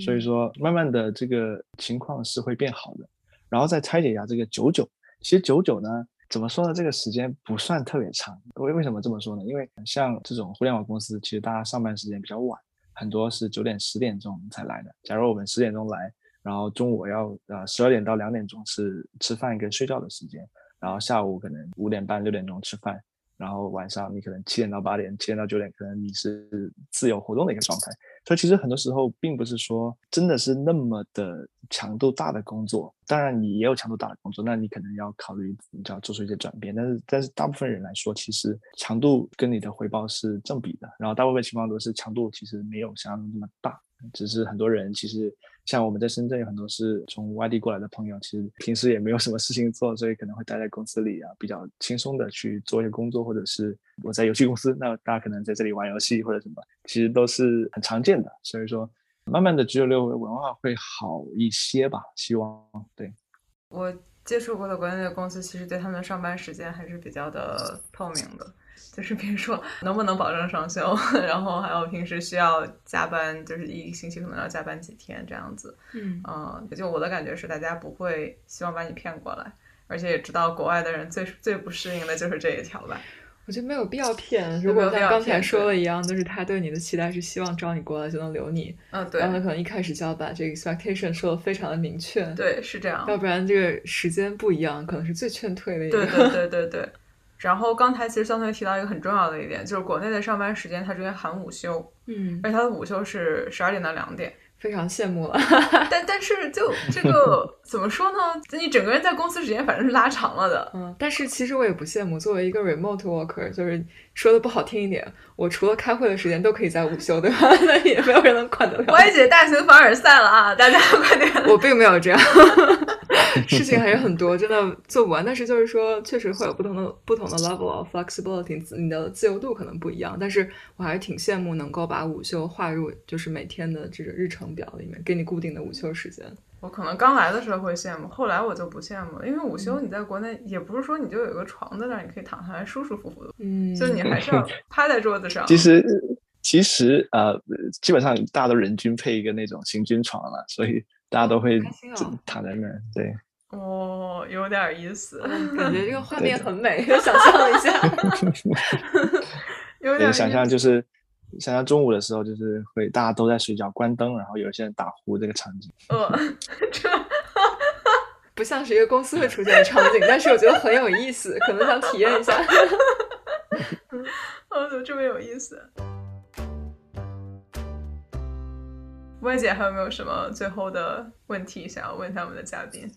所以说，慢慢的这个情况是会变好的。然后再拆解一下这个九九，其实九九呢，怎么说呢？这个时间不算特别长。为为什么这么说呢？因为像这种互联网公司，其实大家上班时间比较晚，很多是九点、十点钟才来的。假如我们十点钟来，然后中午要呃十二点到两点钟是吃饭跟睡觉的时间，然后下午可能五点半、六点钟吃饭。然后晚上你可能七点到八点，七点到九点，可能你是自由活动的一个状态。所以其实很多时候并不是说真的是那么的强度大的工作。当然你也有强度大的工作，那你可能要考虑你就要做出一些转变。但是但是大部分人来说，其实强度跟你的回报是正比的。然后大部分情况都是强度其实没有想象中那么大，只是很多人其实。像我们在深圳有很多是从外地过来的朋友，其实平时也没有什么事情做，所以可能会待在公司里啊，比较轻松的去做一些工作，或者是我在游戏公司，那大家可能在这里玩游戏或者什么，其实都是很常见的。所以说，慢慢的九九六文化会好一些吧，希望对。我接触过的国内的公司，其实对他们的上班时间还是比较的透明的。就是比如说能不能保证双休，(laughs) 然后还有平时需要加班，就是一个星期可能要加班几天这样子。嗯，嗯，就我的感觉是，大家不会希望把你骗过来，而且也知道国外的人最最不适应的就是这一条吧。我觉得没有必要骗，如果像刚才说的一样，就是他对你的期待是希望招你过来就能留你。嗯，对。然后他可能一开始就要把这个 expectation 说的非常的明确。对，是这样。要不然这个时间不一样，可能是最劝退的一个。对对对对对。然后刚才其实相当于提到一个很重要的一点，就是国内的上班时间它中间含午休，嗯，而且它的午休是十二点到两点。非常羡慕了，(laughs) 但但是就这个怎么说呢？你整个人在公司时间反正是拉长了的。嗯，但是其实我也不羡慕。作为一个 remote worker，就是说的不好听一点，我除了开会的时间都可以在午休，对吧？(laughs) 那也没有人能管得了。歪姐大型凡尔赛了啊！大家快点。我并没有这样，(laughs) (laughs) 事情还是很多，真的做不完。但是就是说，确实会有不同的不同的 level of flexibility，你的自由度可能不一样。但是我还是挺羡慕能够把午休划入就是每天的这个日程。表里面给你固定的午休时间，我可能刚来的时候会羡慕，后来我就不羡慕了，因为午休你在国内也不是说你就有一个床在那儿，你可以躺下来舒舒服服的，嗯，就你还是要趴在桌子上。(laughs) 其实其实呃，基本上大家都人均配一个那种行军床了，所以大家都会躺在那儿。对，哦，有点意思，感觉这个 (laughs) 画面很美，想象一下，(laughs) 有点想象就是。想象中午的时候，就是会大家都在睡觉，关灯，然后有些人打呼这个场景。呃，这 (laughs) 不像是一个公司会出现的场景，但是我觉得很有意思，可能想体验一下。哦，怎么这么有意思？歪姐还有没有什么最后的问题想要问一下我们的嘉宾？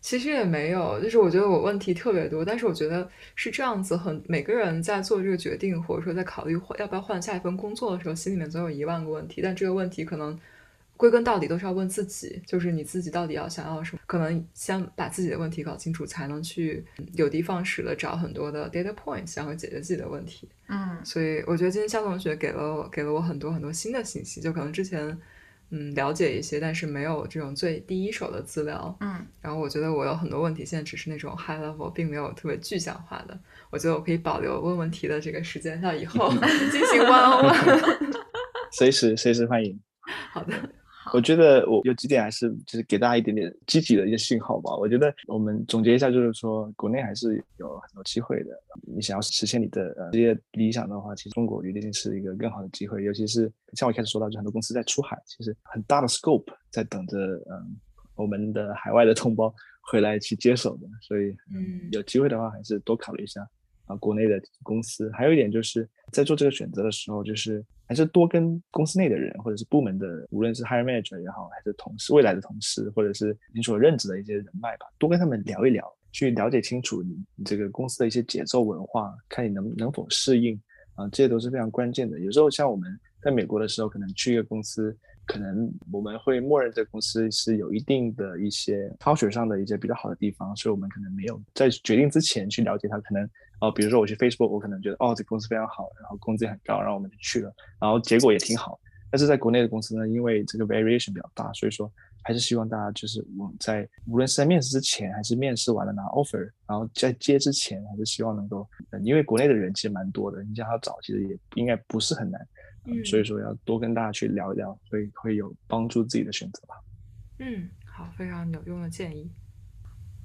其实也没有，就是我觉得我问题特别多，但是我觉得是这样子，很每个人在做这个决定，或者说在考虑换要不要换下一份工作的时候，心里面总有一万个问题。但这个问题可能归根到底都是要问自己，就是你自己到底要想要什么？可能先把自己的问题搞清楚，才能去有的放矢的找很多的 data points，然后解决自己的问题。嗯，所以我觉得今天肖同学给了我给了我很多很多新的信息，就可能之前。嗯了解一些，但是没有这种最第一手的资料。嗯，然后我觉得我有很多问题，现在只是那种 high level，并没有特别具象化的。我觉得我可以保留问问题的这个时间，到以后 (laughs) 进行 one on one。(laughs) 随时随时欢迎。好的。我觉得我有几点还是就是给大家一点点积极的一些信号吧。我觉得我们总结一下，就是说国内还是有很多机会的。你想要实现你的呃职业理想的话，其实中国一定是一个更好的机会。尤其是像我一开始说到，就很多公司在出海，其实很大的 scope 在等着嗯我们的海外的同胞回来去接手的。所以嗯有机会的话，还是多考虑一下啊国内的公司。还有一点就是在做这个选择的时候，就是。还是多跟公司内的人，或者是部门的，无论是 hire manager 也好，还是同事、未来的同事，或者是你所任职的一些人脉吧，多跟他们聊一聊，去了解清楚你你这个公司的一些节奏文化，看你能能否适应啊，这些都是非常关键的。有时候像我们在美国的时候，可能去一个公司，可能我们会默认这个公司是有一定的一些 culture 上的一些比较好的地方，所以我们可能没有在决定之前去了解它，可能。哦，比如说我去 Facebook，我可能觉得哦，这个公司非常好，然后工资也很高，然后我们就去了，然后结果也挺好。但是在国内的公司呢，因为这个 variation 比较大，所以说还是希望大家就是我在无论是在面试之前，还是面试完了拿 offer，然后在接之前，还是希望能够，因为国内的人其实蛮多的，你想要找其实也应该不是很难，嗯，所以说要多跟大家去聊一聊，会会有帮助自己的选择吧。嗯，好，非常有用的建议。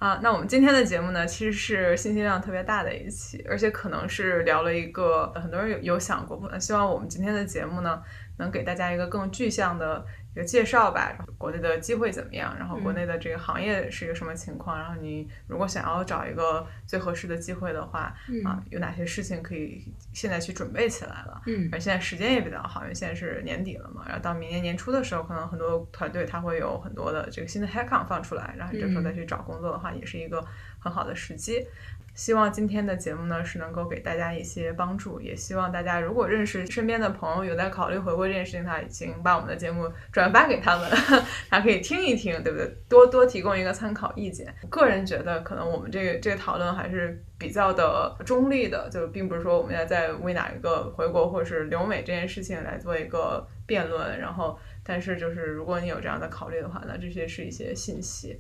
啊，那我们今天的节目呢，其实是信息量特别大的一期，而且可能是聊了一个很多人有有想过，希望我们今天的节目呢，能给大家一个更具象的。一个介绍吧，国内的机会怎么样？然后国内的这个行业是一个什么情况？然后你如果想要找一个最合适的机会的话，啊，有哪些事情可以现在去准备起来了？嗯，而现在时间也比较好，因为现在是年底了嘛。然后到明年年初的时候，可能很多团队他会有很多的这个新的 hackon 放出来，然后你这时候再去找工作的话，也是一个很好的时机。希望今天的节目呢是能够给大家一些帮助，也希望大家如果认识身边的朋友有在考虑回国这件事情，的话，请把我们的节目转发给他们，他可以听一听，对不对？多多提供一个参考意见。个人觉得，可能我们这个这个讨论还是比较的中立的，就并不是说我们要在为哪一个回国或者是留美这件事情来做一个辩论。然后，但是就是如果你有这样的考虑的话，那这些是一些信息。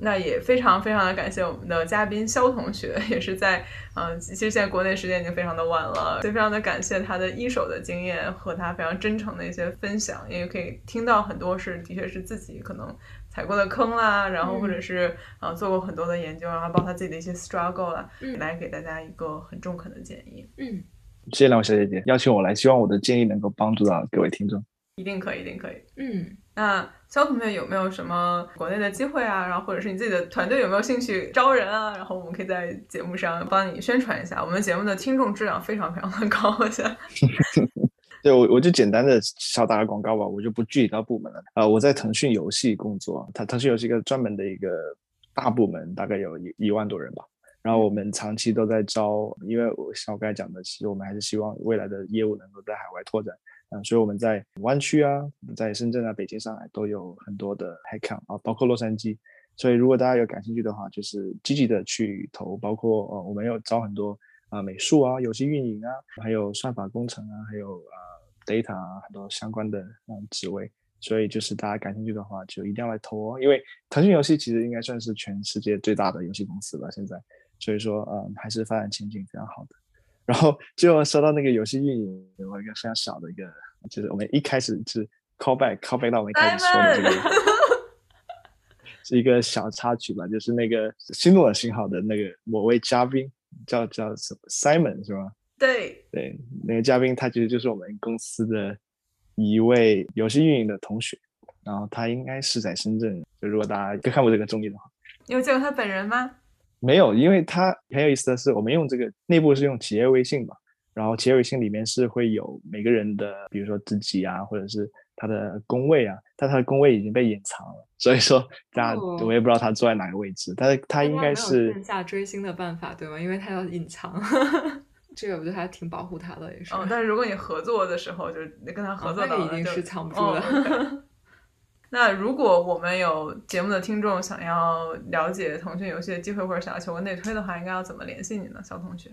那也非常非常的感谢我们的嘉宾肖同学，也是在嗯，其实现在国内时间已经非常的晚了，所以非常的感谢他的一手的经验和他非常真诚的一些分享，因为可以听到很多是的确是自己可能踩过的坑啦，然后或者是呃做过很多的研究，然后包括他自己的一些 struggle 啦，来给大家一个很中肯的建议。嗯，谢谢两位小姐姐邀请我来，希望我的建议能够帮助到各位听众。一定可以，一定可以。嗯，那。肖同学有没有什么国内的机会啊？然后或者是你自己的团队有没有兴趣招人啊？然后我们可以在节目上帮你宣传一下。我们节目的听众质量非常非常的高，我想。对我我就简单的少打个广告吧，我就不具体到部门了。呃，我在腾讯游戏工作，它腾讯游戏一个专门的一个大部门，大概有一一万多人吧。然后我们长期都在招，因为我像我刚才讲的，其实我们还是希望未来的业务能够在海外拓展。嗯，所以我们在湾区啊，在深圳啊、北京、上海都有很多的 headcount 啊，包括洛杉矶。所以如果大家有感兴趣的话，就是积极的去投。包括呃，我们有招很多啊，美术啊、游戏运营啊，还有算法工程啊，还有啊 data 啊，很多相关的嗯职位。所以就是大家感兴趣的话，就一定要来投哦。因为腾讯游戏其实应该算是全世界最大的游戏公司了，现在。所以说嗯，还是发展前景非常好的。然后最后说到那个游戏运营，我一个非常小的一个，就是我们一开始是 call back call back 到我们一开始说的这个，(laughs) 是一个小插曲吧，就是那个新诺尔信号的那个某位嘉宾叫叫什么 Simon 是吗？对对，那个嘉宾他其实就是我们公司的一位游戏运营的同学，然后他应该是在深圳，就如果大家看过这个综艺的话，你有见过他本人吗？没有，因为它很有意思的是，我们用这个内部是用企业微信嘛，然后企业微信里面是会有每个人的，比如说自己啊，或者是他的工位啊，但他的工位已经被隐藏了，所以说 (laughs) 大家我也不知道他坐在哪个位置，但是他应该是线下追星的办法对吗？因为他要隐藏，(laughs) 这个我觉得还挺保护他的也是。哦，但是如果你合作的时候，就是你跟他合作的，已经是藏不住的。(laughs) 那如果我们有节目的听众想要了解腾讯游戏的机会，或者想要求个内推的话，应该要怎么联系你呢，小同学？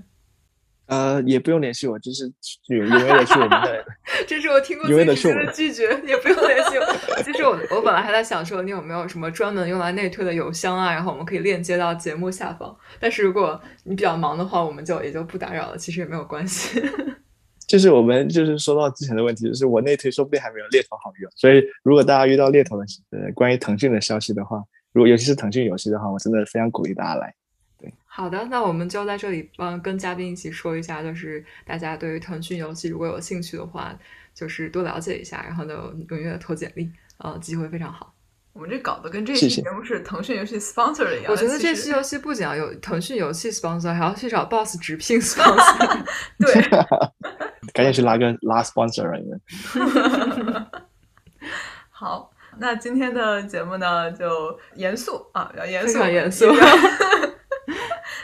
呃，也不用联系我，就是永永远的去我们的。(laughs) 这是我听过最直接的拒绝，也不用联系我。(laughs) 其实我我本来还在想说，你有没有什么专门用来内推的邮箱啊？然后我们可以链接到节目下方。但是如果你比较忙的话，我们就也就不打扰了。其实也没有关系。就是我们就是说到之前的问题，就是我内推说不定还没有猎头好用。所以如果大家遇到猎头的呃关于腾讯的消息的话，如果尤其是腾讯游戏的话，我真的非常鼓励大家来。对好的，那我们就在这里帮跟嘉宾一起说一下，就是大家对于腾讯游戏如果有兴趣的话，就是多了解一下，然后呢踊跃投简历，呃，机会非常好。我们这搞得跟这期节目是腾讯游戏 sponsor 的一样。我觉得这期游戏不仅要有腾讯游戏 sponsor，还要去找 boss 直聘 (laughs) sponsor。(laughs) 对，(laughs) 赶紧去拉个拉 sponsor 人。(laughs) 好，那今天的节目呢就严肃啊，比较严肃，严肃。(laughs)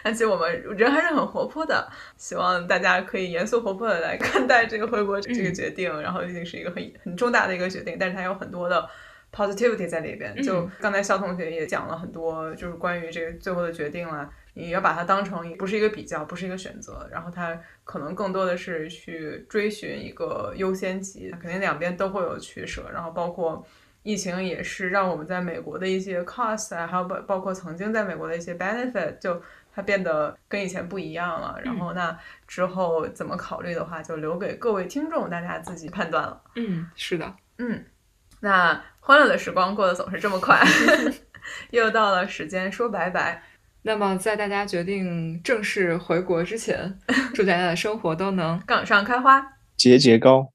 而且我们人还是很活泼的，希望大家可以严肃活泼的来看待这个回国这个决定。然后毕竟是一个很很重大的一个决定，但是它有很多的 positivity 在里边。就刚才肖同学也讲了很多，就是关于这个最后的决定了，你要把它当成不是一个比较，不是一个选择，然后它可能更多的是去追寻一个优先级。肯定两边都会有取舍，然后包括疫情也是让我们在美国的一些 cost 啊，还有包包括曾经在美国的一些 benefit 就。它变得跟以前不一样了，然后那之后怎么考虑的话，就留给各位听众大家自己判断了。嗯，是的，嗯，那欢乐的时光过得总是这么快，(laughs) 又到了时间说拜拜。那么在大家决定正式回国之前，祝大家的生活都能杠上开花，节节高。